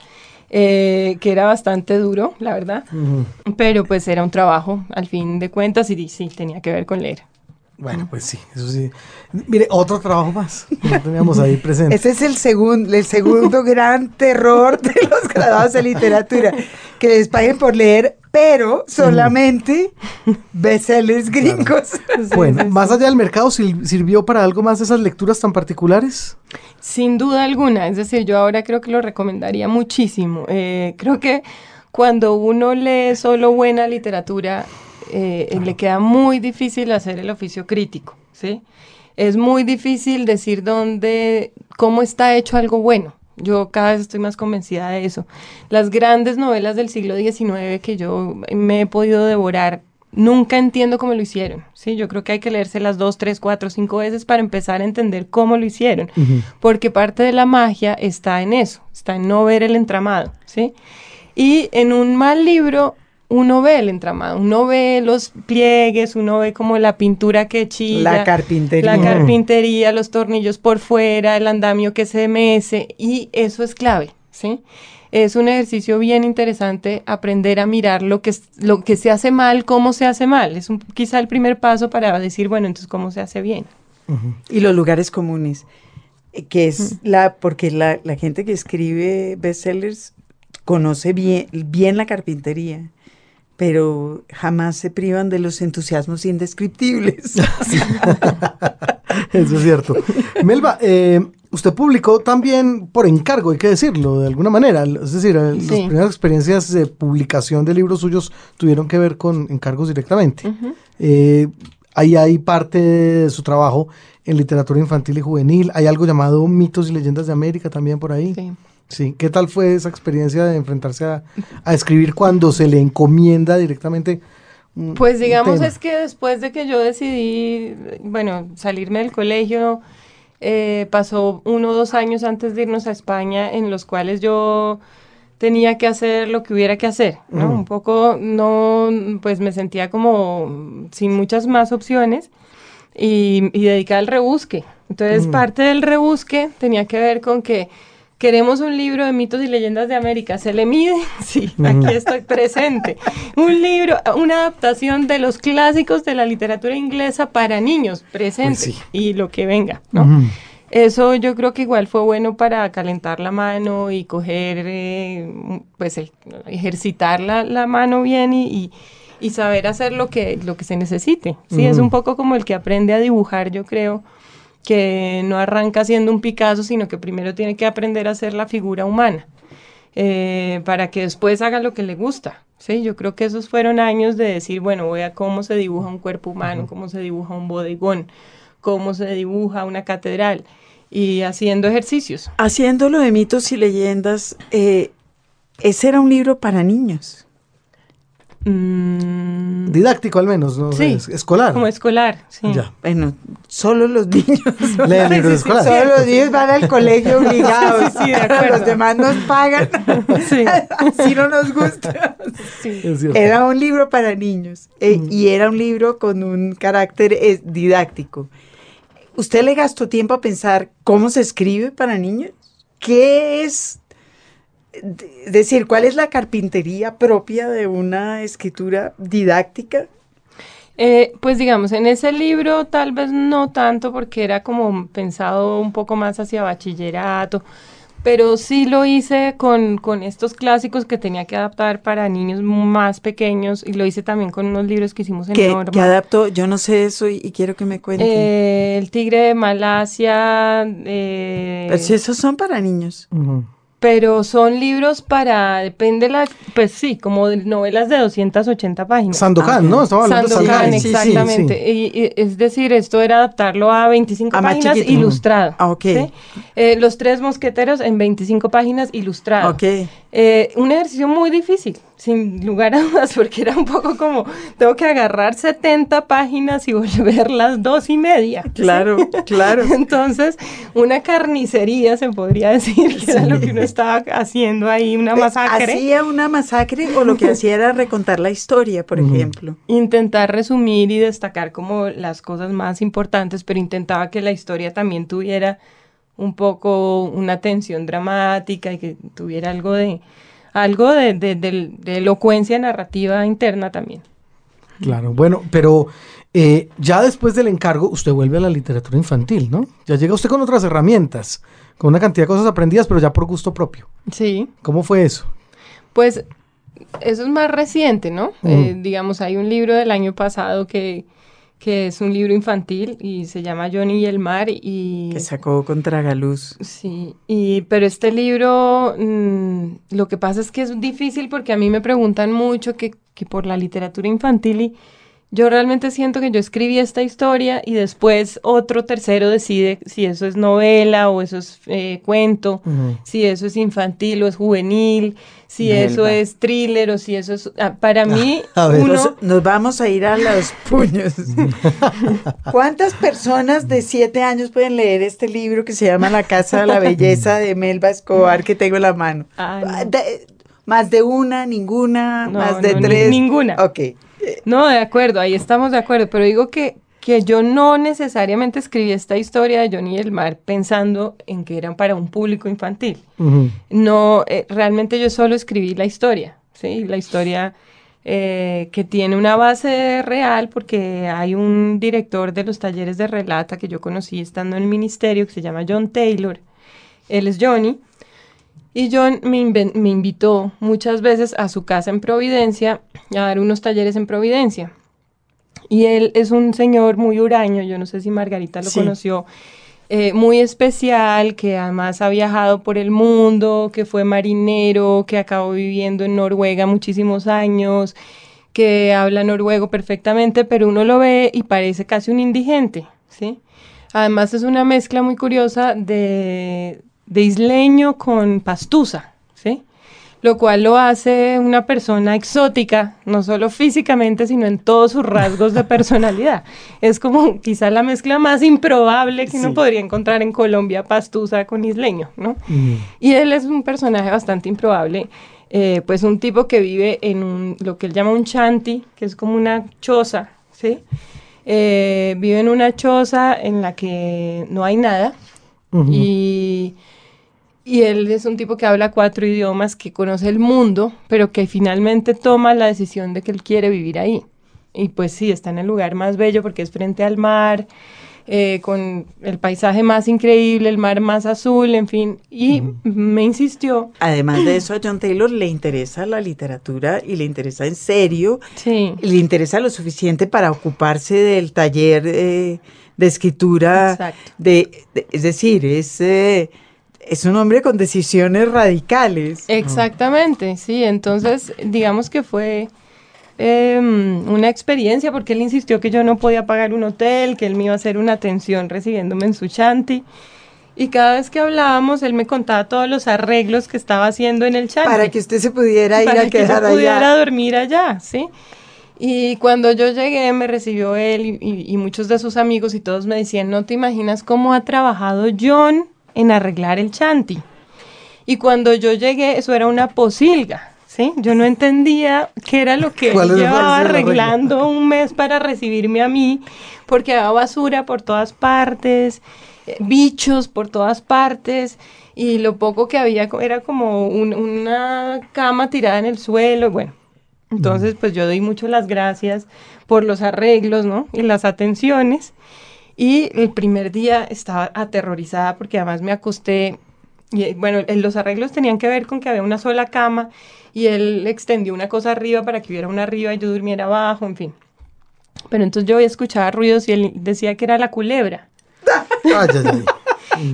eh, que era bastante duro, la verdad,
Ujú.
pero pues era un trabajo al fin de cuentas y sí, tenía que ver con leer.
Bueno, pues sí, eso sí. Mire, otro trabajo más que no teníamos ahí presente.
Ese es el, segun- el segundo gran terror de los graduados de literatura, que les paguen por leer, pero solamente bestsellers gringos.
Bueno, más allá del mercado, ¿sil- ¿sirvió para algo más esas lecturas tan particulares?
Sin duda alguna, es decir, yo ahora creo que lo recomendaría muchísimo. Eh, creo que cuando uno lee solo buena literatura, eh, le queda muy difícil hacer el oficio crítico, ¿sí? Es muy difícil decir dónde, cómo está hecho algo bueno. Yo cada vez estoy más convencida de eso. Las grandes novelas del siglo XIX que yo me he podido devorar, nunca entiendo cómo lo hicieron. ¿sí? Yo creo que hay que leérselas dos, tres, cuatro, cinco veces para empezar a entender cómo lo hicieron. Porque parte de la magia está en eso, está en no ver el entramado. ¿sí? Y en un mal libro uno ve el entramado, uno ve los pliegues, uno ve como la pintura que chilla.
La carpintería.
La carpintería, los tornillos por fuera, el andamio que se mece, y eso es clave, ¿sí? Es un ejercicio bien interesante aprender a mirar lo que, es- lo que se hace mal, cómo se hace mal. Es un, quizá el primer paso para decir, bueno, entonces, ¿cómo se hace bien?
Y los lugares comunes, eh, que es la, porque la, la gente que escribe bestsellers conoce bien, bien la carpintería, pero jamás se privan de los entusiasmos indescriptibles.
Eso es cierto. Melba, eh, usted publicó también por encargo, hay que decirlo, de alguna manera. Es decir, eh, las primeras experiencias de publicación de libros suyos tuvieron que ver con encargos directamente. Eh, ahí hay parte de su trabajo en literatura infantil y juvenil. Hay algo llamado Mitos y Leyendas de América también por ahí.
Sí.
Sí, ¿qué tal fue esa experiencia de enfrentarse a, a escribir cuando se le encomienda directamente? un-
Pues
un
digamos
tema?
es que después de que yo decidí, bueno, salirme del colegio, eh, pasó uno o dos años antes de irnos a España en los cuales yo tenía que hacer lo que hubiera que hacer, ¿no?
Ujú.
Un poco, no, pues me sentía como sin muchas más opciones y, y dedicada al rebusque. Entonces,
Ujú.
parte del rebusque tenía que ver con que queremos un libro de mitos y leyendas de América. ¿Se le mide? Sí, aquí estoy presente. Un libro, una adaptación de los clásicos de la literatura inglesa para niños, presente.
Pues sí.
Y lo que venga, ¿no? Eso yo creo que igual fue bueno para calentar la mano y coger, eh, pues, el- ejercitar la, la mano bien y, y- y saber hacer lo que, lo que se necesite. Sí, es un poco como el que aprende a dibujar, yo creo, que no arranca siendo un Picasso, sino que primero tiene que aprender a hacer la figura humana. eh, para que después haga lo que le gusta. Sí, yo creo que esos fueron años de decir, bueno, voy a cómo se dibuja un cuerpo humano, cómo se dibuja un bodegón, cómo se dibuja una catedral y haciendo ejercicios.
Haciéndolo de mitos y leyendas, eh, ese era un libro para niños.
Mm,
Didáctico al menos, ¿no?
Sí.
Es- escolar.
como escolar, sí.
Ya.
Bueno, solo los niños.
Leen libros escolares.
Solo los niños van al colegio obligados.
Sí, sí, de acuerdo.
Los demás nos pagan.
Sí.
Así no nos gusta.
Sí.
Era un libro para niños eh, y era un libro con un carácter eh, didáctico. ¿Usted le gastó tiempo a pensar cómo se escribe para niños? ¿Qué es? Decir, ¿cuál es la carpintería propia de una escritura didáctica?
Eh, pues digamos, en ese libro tal vez no tanto porque era como pensado un poco más hacia bachillerato, pero sí lo hice con, con estos clásicos que tenía que adaptar para niños más pequeños y lo hice también con unos libros que hicimos en
¿Qué,
Norma.
qué adaptó? Yo no sé eso y, y quiero que me cuente.
Eh, el tigre de Malasia, eh,
Pero si esos son para niños.
Pero son libros para, depende la, pues sí, como de novelas de 280 páginas.
Sandokan, ¿no? Estamos hablando de
Sandokan,
Sandokan. Sí, sí,
exactamente.
sí.
Y, y es decir, esto era adaptarlo a 25
A más
páginas ilustrado.
Ah, ok.
Eh, los tres mosqueteros en 25 páginas ilustrado.
Ok.
Eh, un ejercicio muy difícil, sin lugar a dudas, porque era un poco como, tengo que agarrar 70 páginas y volverlas dos y media. ¿sí?
Claro, claro.
Entonces, una carnicería se podría decir que era lo que uno estaba haciendo ahí, una masacre.
¿Hacía una masacre o lo que hacía era recontar la historia, por ejemplo?
intentar resumir y destacar como las cosas más importantes, pero intentaba que la historia también tuviera un poco una tensión dramática y que tuviera algo de algo de, de- de- de elocuencia narrativa interna también.
Claro, bueno, pero eh, ya después del encargo, usted vuelve a la literatura infantil, ¿no? Ya llega usted con otras herramientas, con una cantidad de cosas aprendidas, pero ya por gusto propio.
Sí,
¿Cómo fue eso?
pues eso es más reciente, ¿no?
Mm.
Eh, digamos, hay un libro del año pasado que, que es un libro infantil y se llama Johnny y el mar y...
Que sacó contra Galuz.
Sí, y, pero este libro, mm, lo que pasa es que es difícil porque a mí me preguntan mucho que, que por la literatura infantil y yo realmente siento que yo escribí esta historia y después otro tercero decide si eso es novela o eso es eh, cuento, si eso es infantil o es juvenil, si eso es thriller o si eso es... ah, para mí,
a ver.
uno...
Nos, nos vamos a ir a los puños. ¿Cuántas personas de siete años pueden leer este libro que se llama La Casa de la Belleza de Melba Escobar que tengo en la mano?
Ah, no.
De- más de una, ninguna,
No,
más de
no,
tres.
ninguna.
Ok.
No, de acuerdo, ahí estamos de acuerdo, pero digo que, que yo no necesariamente escribí esta historia de Johnny y el Mar pensando en que eran para un público infantil. No, eh, realmente yo solo escribí la historia, ¿sí? La historia eh, que tiene una base real porque hay un director de los talleres de relata que yo conocí estando en el ministerio que se llama John Taylor. Él es Johnny. Y John me, invitó muchas veces a su casa en Providencia a dar unos talleres en Providencia. Y él es un señor muy huraño, yo no sé si Margarita lo
Sí.
conoció, eh, muy especial, que además ha viajado por el mundo, que fue marinero, que acabó viviendo en Noruega muchísimos años, que habla noruego perfectamente, pero uno lo ve y parece casi un indigente, ¿sí? Además es una mezcla muy curiosa de, de isleño con pastusa, ¿sí? Lo cual lo hace una persona exótica, no solo físicamente, sino en todos sus rasgos de personalidad. Es como quizá la mezcla más improbable que uno
Sí.
podría encontrar en Colombia, pastusa con isleño, ¿no?
Ujú.
Y él es un personaje bastante improbable, eh, pues un tipo que vive en un, lo que él llama un shanty, que es como una choza, ¿sí? Eh, vive en una choza en la que no hay nada y, y él es un tipo que habla cuatro idiomas, que conoce el mundo, pero que finalmente toma la decisión de que él quiere vivir ahí. Y pues sí, está en el lugar más bello porque es frente al mar, eh, con el paisaje más increíble, el mar más azul, en fin. Y me insistió,
Además de eso, a John Taylor le interesa la literatura y le interesa en serio,
sí,
le interesa lo suficiente para ocuparse del taller eh, de escritura.
Exacto.
De, de- es decir, es, eh, es un hombre con decisiones radicales.
Exactamente, sí. Entonces, digamos que fue em, una experiencia porque él insistió que yo no podía pagar un hotel, que él me iba a hacer una atención recibiéndome en su chanti. Y cada vez que hablábamos, él me contaba todos los arreglos que estaba haciendo en el chanti.
Para que usted se pudiera ir
para
a
que
quedar
yo pudiera
allá.
dormir allá, ¿sí? Y cuando yo llegué, me recibió él y, y- y muchos de sus amigos y todos me decían, no te imaginas cómo ha trabajado John en arreglar el chanti. Y cuando yo llegué, eso era una posilga, ¿sí? Yo no entendía qué era lo que
¿Cuál
él llevaba arreglando un mes para recibirme a mí, porque había basura por todas partes, eh, bichos por todas partes, y lo poco que había era como un- una cama tirada en el suelo, bueno. Entonces, pues yo doy mucho las gracias por los arreglos, ¿no? Y las atenciones. Y el primer día estaba aterrorizada porque además me acosté. Y eh, bueno, los arreglos tenían que ver con que había una sola cama y él extendió una cosa arriba para que hubiera una arriba y yo durmiera abajo, en fin. Pero entonces yo escuchaba ruidos y él decía que era la culebra.
Ay, ay, ay.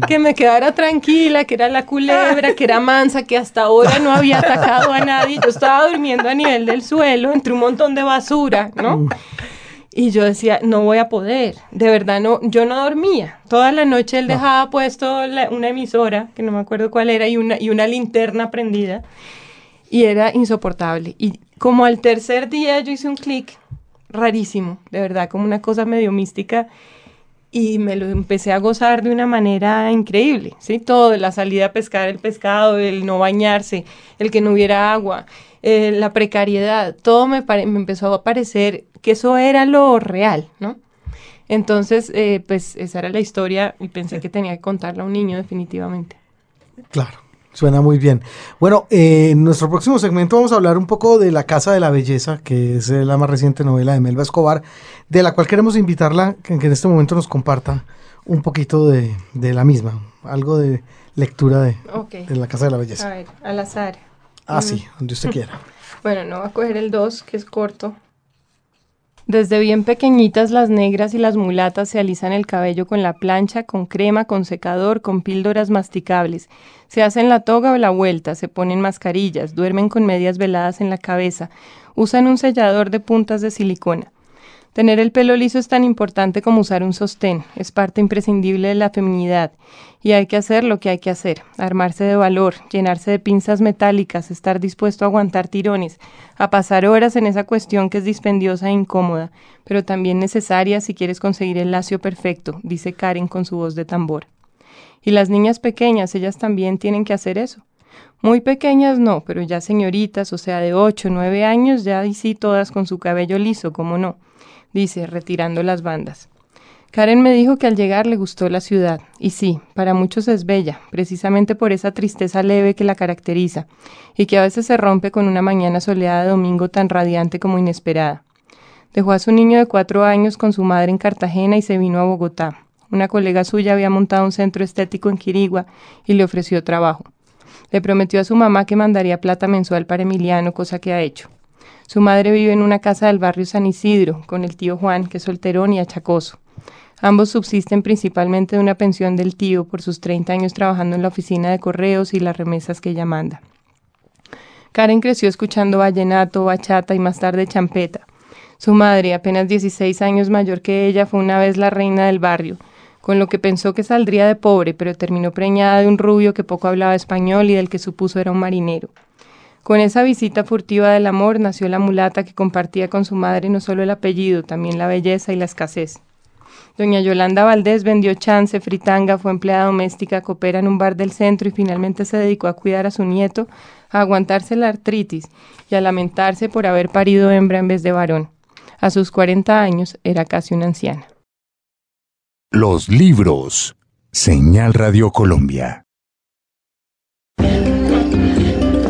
Que me quedara tranquila, que era la culebra, que era mansa, que hasta ahora no había atacado a nadie. Yo estaba durmiendo a nivel del suelo entre un montón de basura, ¿no? Y yo decía, no voy a poder, de verdad no, yo no dormía. Toda la noche él dejaba puesto la- una emisora, que no me acuerdo cuál era, y una, y una linterna prendida, y era insoportable. Y como al tercer día yo hice un clic rarísimo, de verdad, como una cosa medio mística, y me lo empecé a gozar de una manera increíble, ¿sí? Todo, la salida a pescar el pescado, el no bañarse, el que no hubiera agua, eh, la precariedad, todo me, pare- me empezó a parecer que eso era lo real, ¿no? Entonces, eh, pues esa era la historia y pensé que tenía que contarla a un niño definitivamente.
Claro, suena muy bien. Bueno, eh, en nuestro próximo segmento vamos a hablar un poco de La Casa de la Belleza, que es eh, la más reciente novela de Melba Escobar, de la cual queremos invitarla que, que en este momento nos comparta un poquito de, de la misma, algo de lectura de, La Casa de la
A
Belleza.
ver, al azar.
Ah, sí, donde usted quiera.
Bueno, no voy a coger el 2, que es corto. Desde bien pequeñitas las negras y las mulatas se alisan el cabello con la plancha, con crema, con secador, con píldoras masticables. Se hacen la toga o la vuelta, se ponen mascarillas, duermen con medias veladas en la cabeza, usan un sellador de puntas de silicona. Tener el pelo liso es tan importante como usar un sostén, es parte imprescindible de la feminidad y hay que hacer lo que hay que hacer, armarse de valor, llenarse de pinzas metálicas, estar dispuesto a aguantar tirones, a pasar horas en esa cuestión que es dispendiosa e incómoda, pero también necesaria si quieres conseguir el lacio perfecto, dice Karen con su voz de tambor. Y las niñas pequeñas, ellas también tienen que hacer eso. Muy pequeñas no, pero ya señoritas, o sea, de 8 o 9 años, ya y sí todas con su cabello liso, como no, dice, retirando las bandas. Karen me dijo que al llegar le gustó la ciudad, y sí, para muchos es bella, precisamente por esa tristeza leve que la caracteriza, y que a veces se rompe con una mañana soleada de domingo tan radiante como inesperada. Dejó a su niño de cuatro años con su madre en Cartagena y se vino a Bogotá. Una colega suya había montado un centro estético en Quirigua y le ofreció trabajo. Le prometió a su mamá que mandaría plata mensual para Emiliano, cosa que ha hecho. Su madre vive en una casa del barrio San Isidro, con el tío Juan, que es solterón y achacoso. Ambos subsisten principalmente de una pensión del tío por sus 30 años trabajando en la oficina de correos y las remesas que ella manda. Karen creció escuchando vallenato, bachata y más tarde champeta. Su madre, apenas 16 años mayor que ella, fue una vez la reina del barrio, con lo que pensó que saldría de pobre, pero terminó preñada de un rubio que poco hablaba español y del que supuso era un marinero. Con esa visita furtiva del amor nació la mulata que compartía con su madre no solo el apellido, también la belleza y la escasez. Doña Yolanda Valdés vendió chance, fritanga, fue empleada doméstica, coopera en un bar del centro y finalmente se dedicó a cuidar a su nieto, a aguantarse la artritis y a lamentarse por haber parido hembra en vez de varón. A sus 40 años era casi una anciana.
Los libros. Señal Radio Colombia.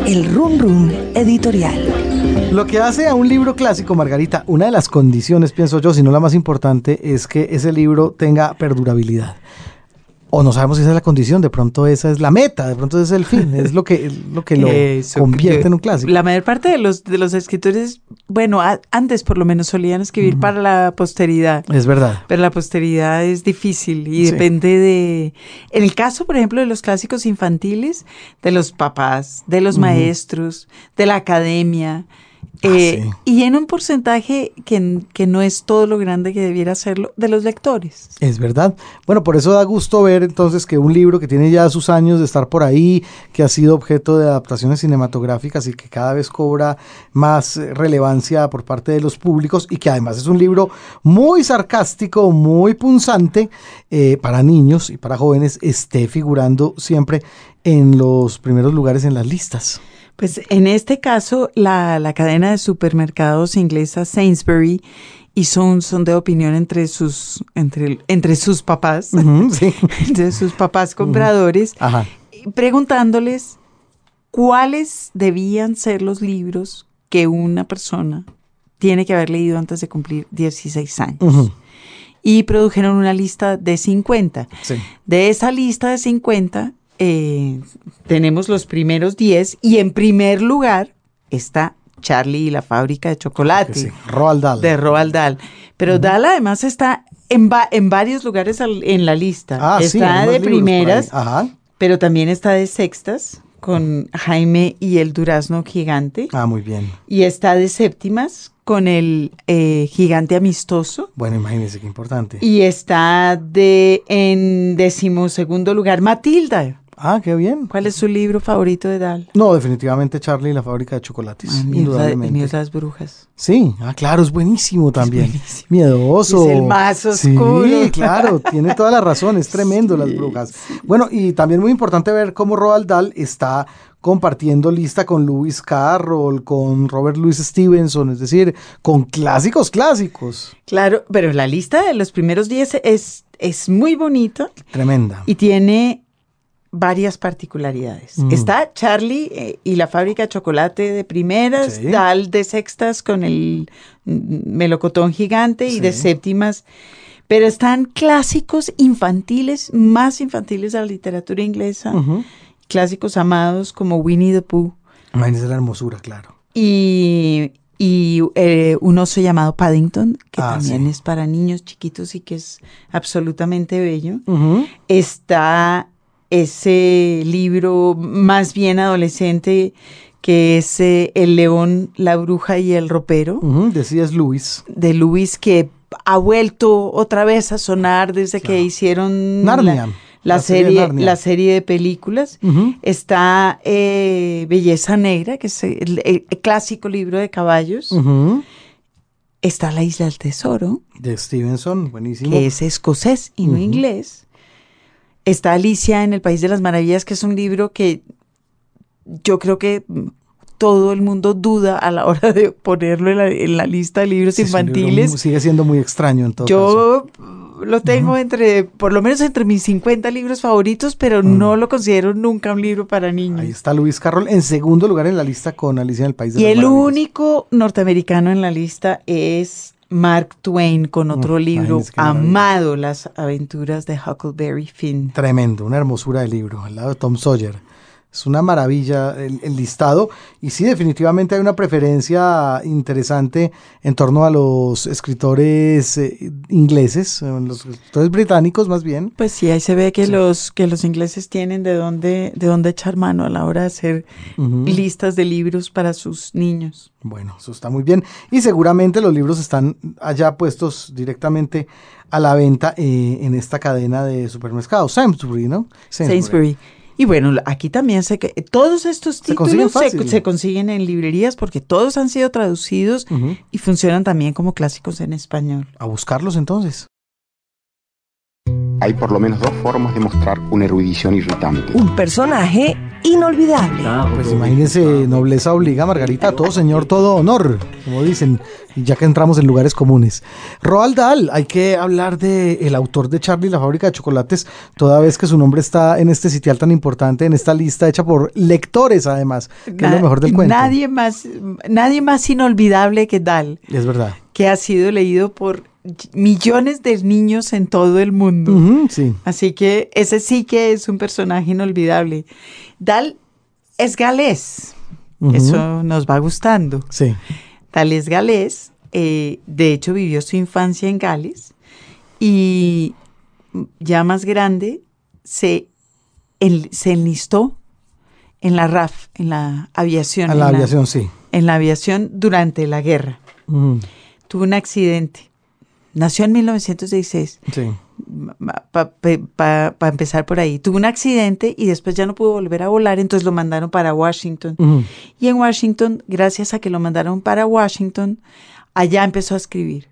El Run Run Editorial.
Lo que hace a un libro clásico, Margarita, una de las condiciones, pienso yo, si no la más importante, es que ese libro tenga perdurabilidad. O no sabemos si esa es la condición, de pronto esa es la meta, de pronto ese es el fin, es lo que, lo, que lo
Eso,
convierte en un clásico.
La mayor parte de los, de los escritores, bueno, a- antes por lo menos solían escribir para la posteridad.
Es verdad.
Pero la posteridad es difícil y
Sí.
depende de... En el caso, por ejemplo, de los clásicos infantiles, de los papás, de los maestros, de la academia, eh,
sí.
y en un porcentaje que, que no es todo lo grande que debiera serlo, de los lectores.
Es verdad. Bueno, por eso da gusto ver entonces que un libro que tiene ya sus años de estar por ahí, que ha sido objeto de adaptaciones cinematográficas y que cada vez cobra más eh, relevancia por parte de los públicos y que además es un libro muy sarcástico, muy punzante eh, para niños y para jóvenes, esté figurando siempre en los primeros lugares en las listas.
Pues en este caso, la, la cadena de supermercados inglesa Sainsbury hizo un sondeo de opinión entre sus, entre, entre sus papás,
sí.
entre sus papás compradores, preguntándoles cuáles debían ser los libros que una persona tiene que haber leído antes de cumplir 16 años. Y produjeron una lista de 50.
sí.
De esa lista de 50, eh, tenemos los primeros 10 y en primer lugar está Charlie y la fábrica de chocolate
sí. Roald Dahl.
de Roald Dahl. Pero Dahl además está en, va- en varios lugares al- en la lista.
Ah, sí,
está de primeras,
Ajá.
pero también está de sextas con Jaime y el durazno gigante.
Ah, muy bien.
Y está de séptimas con el eh, gigante amistoso.
Bueno, imagínense qué importante.
Y está de en decimosegundo lugar Matilda.
Ah, qué bien.
¿Cuál es su libro favorito de Dahl?
No, definitivamente Charlie y la fábrica de chocolates.
Ah,
indudablemente.
mío es Las Brujas.
Sí, ah, claro, es buenísimo también.
buenísimo.
Miedoso.
Es el más oscuro.
Sí, claro, tiene toda la razón, es tremendo las brujas. Bueno, y también muy importante ver cómo Roald Dahl está compartiendo lista con Lewis Carroll, con Robert Louis Stevenson, es decir, con clásicos clásicos.
Claro, pero la lista de los primeros 10 es, es muy bonita
Tremenda.
y tiene varias particularidades.
Mm.
Está Charlie eh, y la fábrica de chocolate de primeras,
Sí.
Dahl de sextas con el melocotón gigante y de séptimas. Pero están clásicos infantiles, más infantiles de la literatura inglesa, clásicos amados como Winnie the Pooh
Imagínense la hermosura, claro.
y, y eh, un oso llamado Paddington, que
Ah,
también
sí.
es para niños chiquitos y que es absolutamente bello. Está ese libro más bien adolescente que es eh, El león, la bruja y el ropero,
Ujú, Decías Luis.
de Lewis, que ha vuelto otra vez a sonar desde que hicieron
Narnia,
la,
la
la
serie de
serie,
Narnia.
la serie de películas. Está eh, Belleza Negra, que es el, el- el clásico libro de caballos. Está La Isla del Tesoro,
De Stevenson, buenísimo.
que es escocés y no inglés. Está Alicia en el País de las Maravillas, que es un libro que yo creo que mm, todo el mundo duda a la hora de ponerlo en la, en la lista de libros
Sí, libro
infantiles.
mu- Sigue siendo muy extraño en todo caso.
Yo mm, lo tengo entre, por lo menos entre mis 50 libros favoritos, pero no lo considero nunca un libro para niños.
Ahí está Luis Carroll en segundo lugar en la lista con Alicia en el País de
Y
las
el único norteamericano en la lista es Mark Twain con otro libro amado, Las aventuras de Huckleberry Finn.
Tremendo, una hermosura de libro, al lado de Tom Sawyer. Es una maravilla el, el listado y sí, definitivamente hay una preferencia interesante en torno a los escritores eh, ingleses, eh, los escritores británicos más bien.
Pues sí, ahí se ve que los que los ingleses tienen de dónde de dónde echar mano a la hora de hacer listas de libros para sus niños.
Bueno, eso está muy bien. Y seguramente los libros están allá puestos directamente a la venta eh, en esta cadena de supermercados. Sainsbury, ¿no?
Sainsbury. Y bueno, aquí también sé que todos estos
Se consiguen
títulos se, se consiguen en librerías porque todos han sido traducidos y funcionan también como clásicos en español.
A buscarlos entonces.
Hay por lo menos dos formas de mostrar una erudición irritante.
Un personaje inolvidable.
Pues imagínense, nobleza obliga, Margarita, todo señor, todo honor, como dicen, ya que entramos en lugares comunes. Roald Dahl, hay que hablar de el autor de Charlie y la fábrica de chocolates, toda vez que su nombre está en este sitial tan importante, en esta lista hecha por lectores además, que es lo mejor del cuento.
Nadie más, nadie más inolvidable que Dahl,
Es verdad.
que ha sido leído por millones de niños en todo el mundo.
Sí.
Así que ese sí que es un personaje inolvidable. Dal es galés. Eso nos va gustando.
Sí.
Dal es galés. eh, de hecho, vivió su infancia en Gales. Y ya más grande, se, se enlistó en la RAF, en la aviación.
A la
en
aviación, sí.
en la aviación durante la guerra. Tuvo un accidente. Nació en 1916
Sí.
para empezar por ahí. Tuvo un accidente y después ya no pudo volver a volar, entonces lo mandaron para Washington. Y en Washington, gracias a que lo mandaron para Washington, allá empezó a escribir.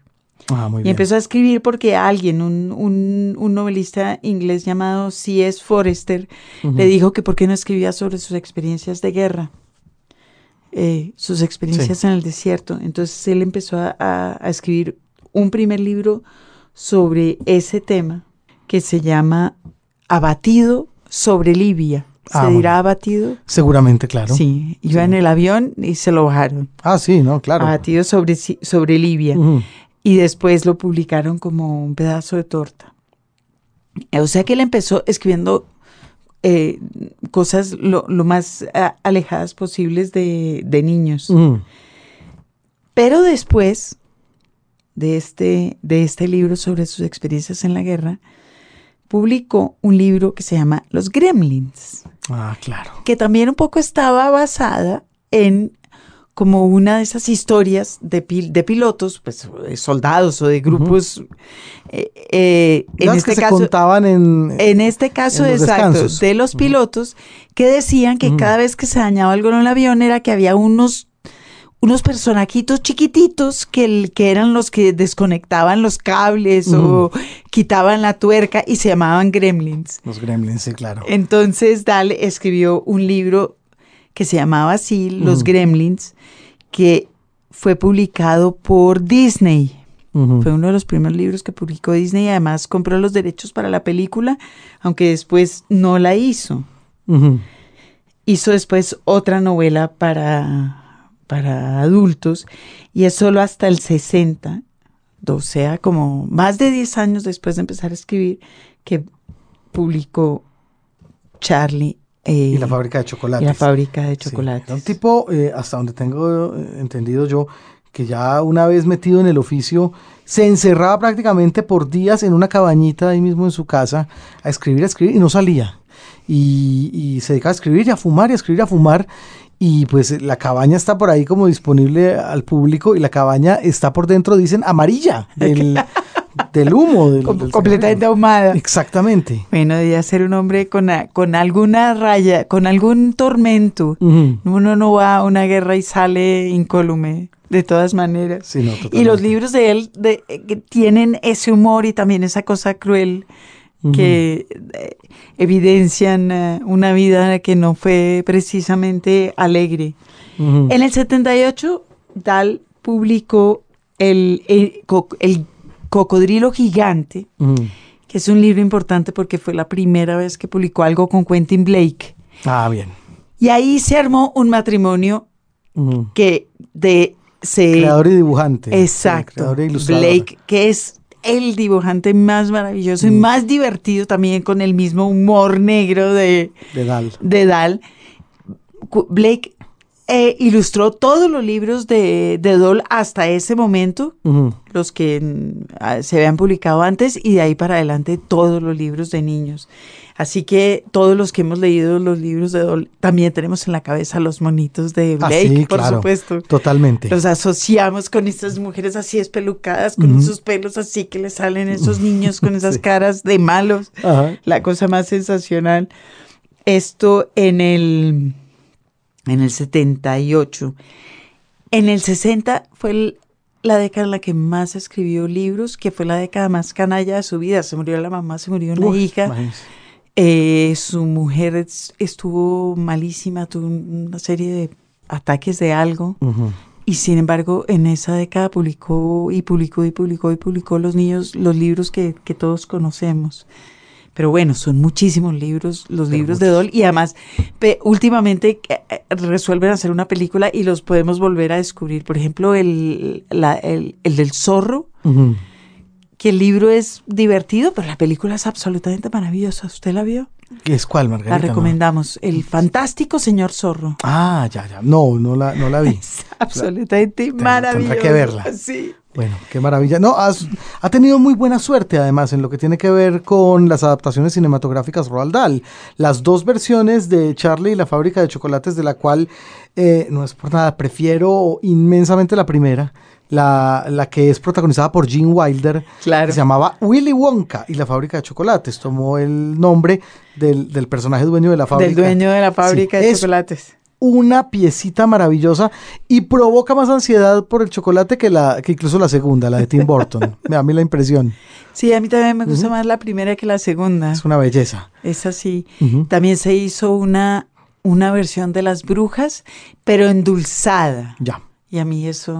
Ah, muy
Y
bien.
empezó a escribir porque alguien, un, un- un novelista inglés llamado C.S. Forrester, le dijo que por qué no escribía sobre sus experiencias de guerra, eh, sus experiencias en el desierto. Entonces él empezó a, a- a escribir un primer libro sobre ese tema que se llama Abatido sobre Libia. ¿Se
Ah,
dirá abatido?
Seguramente, claro.
Sí, iba en el avión y se lo bajaron.
Ah, sí, no, claro.
Abatido sobre, sobre Libia y después lo publicaron como un pedazo de torta. O sea que él empezó escribiendo eh, cosas lo, lo más alejadas posibles de, de niños. Pero después de este, de este libro sobre sus experiencias en la guerra, publicó un libro que se llama Los Gremlins
Ah, claro.
que también un poco estaba basada en como una de esas historias de, pil- de pilotos, pues de soldados o de grupos. eh, eh, en
Las
este
que se
caso,
contaban en...
en este caso
en
exacto, de los pilotos que decían que cada vez que se dañaba algo en el avión era que había unos unos personajitos chiquititos que, el- que eran los que desconectaban los cables o quitaban la tuerca y se llamaban gremlins.
Los gremlins, sí, claro.
Entonces Dale escribió un libro que se llamaba así, Los Gremlins, que fue publicado por Disney. Fue uno de los primeros libros que publicó Disney y además compró los derechos para la película, aunque después no la hizo. Hizo después otra novela para, para adultos y es solo hasta el 60, o sea, como más de 10 años después de empezar a escribir, que publicó Charlie eh,
Y la fábrica de chocolates.
y la fábrica de
Sí,
chocolates.
Era un tipo, eh, hasta donde tengo eh, entendido yo, que ya una vez metido en el oficio, se encerraba prácticamente por días en una cabañita ahí mismo en su casa a escribir, a escribir y no salía. Y, y se dedicaba a escribir y a fumar y a escribir y a fumar. Y pues eh, la cabaña está por ahí como disponible al público y la cabaña está por dentro, dicen, amarilla del, del humo. del-
Com-
del
completamente ahumada.
Exactamente.
Bueno, debía ser un hombre con, a- con alguna raya, con algún tormento. Uno no va a una guerra y sale incólume, de todas maneras.
Sí, no,
y los libros de él de- eh, tienen ese humor y también esa cosa cruel que eh, evidencian eh, una vida que no fue precisamente alegre.
Ujú.
En el 78, Dahl publicó el, el co- el Cocodrilo Gigante, que es un libro importante porque fue la primera vez que publicó algo con Quentin Blake.
Ah, bien.
Y ahí se armó un matrimonio que de se
Creador y dibujante.
Exacto
creador e ilustrador.
Blake que es el dibujante más maravilloso y más divertido también con el mismo humor negro de,
De Dal.
de Blake eh, ilustró todos los libros de, de Doll hasta ese momento, los que mm, ah, se habían publicado antes, y de ahí para adelante todos los libros de niños. Así que todos los que hemos leído los libros de Doll también tenemos en la cabeza los monitos de
Ah,
Blake,
sí,
por
claro.
supuesto.
Totalmente.
Los asociamos con estas mujeres así espelucadas, con esos pelos así que le salen esos niños con esas
Sí.
caras de malos.
Ajá.
La cosa más sensacional. Esto en el, en el 78. En el 60 fue el- la década en la que más escribió libros, que fue la década más canalla de su vida. Se murió la mamá, se murió una
Uf,
hija.
imagínese.
Eh, su mujer es- estuvo malísima, tuvo una serie de ataques de algo. Y sin embargo, en esa década publicó y publicó y publicó y publicó los niños, los libros que, que todos conocemos. Pero bueno, son muchísimos libros, los
Pero
libros de Doll. Y además, pe- últimamente eh, eh, resuelven hacer una película y los podemos volver a descubrir. Por ejemplo, el, la- el, el del zorro. Que el libro es divertido, pero la película es absolutamente maravillosa. ¿Usted la vio?
¿Qué es cuál, Margarita?
La
No.
recomendamos. El fantástico señor zorro.
Ah, ya, ya. No, no la, no la vi.
Absolutamente
tendrá
maravillosa.
que verla.
Sí.
Bueno, qué maravilla. No, has- ha tenido muy buena suerte además en lo que tiene que ver con las adaptaciones cinematográficas Roald Dahl. Las dos versiones de Charlie y la fábrica de chocolates, de la cual eh, no es por nada, prefiero inmensamente la primera. La, la que es protagonizada por Gene Wilder,
Claro.
que se llamaba Willy Wonka y la fábrica de chocolates. Tomó el nombre del, del personaje dueño de la fábrica.
Del dueño de la fábrica
Sí,
de
es
chocolates.
una piecita maravillosa y provoca más ansiedad por el chocolate que la que incluso la segunda, la de Tim Burton. Me da a mí la impresión.
Sí, a mí también me gusta más la primera que la segunda.
Es una belleza.
Es así. También se hizo una, una versión de las brujas, pero endulzada.
Ya.
Y a mí eso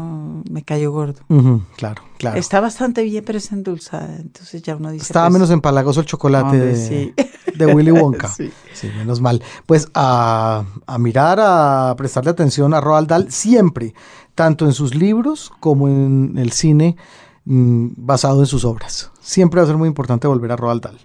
me cayó gordo.
Claro, claro.
Está bastante bien, pero es endulzada. Entonces ya uno dice.
Estaba
pues,
menos empalagoso el chocolate
hombre,
de,
sí.
de Willy Wonka.
Sí.
Sí, menos mal. Pues a, a mirar, a prestarle atención a Roald Dahl siempre, tanto en sus libros como en el cine mm, basado en sus obras. Siempre va a ser muy importante volver a Roald Dahl.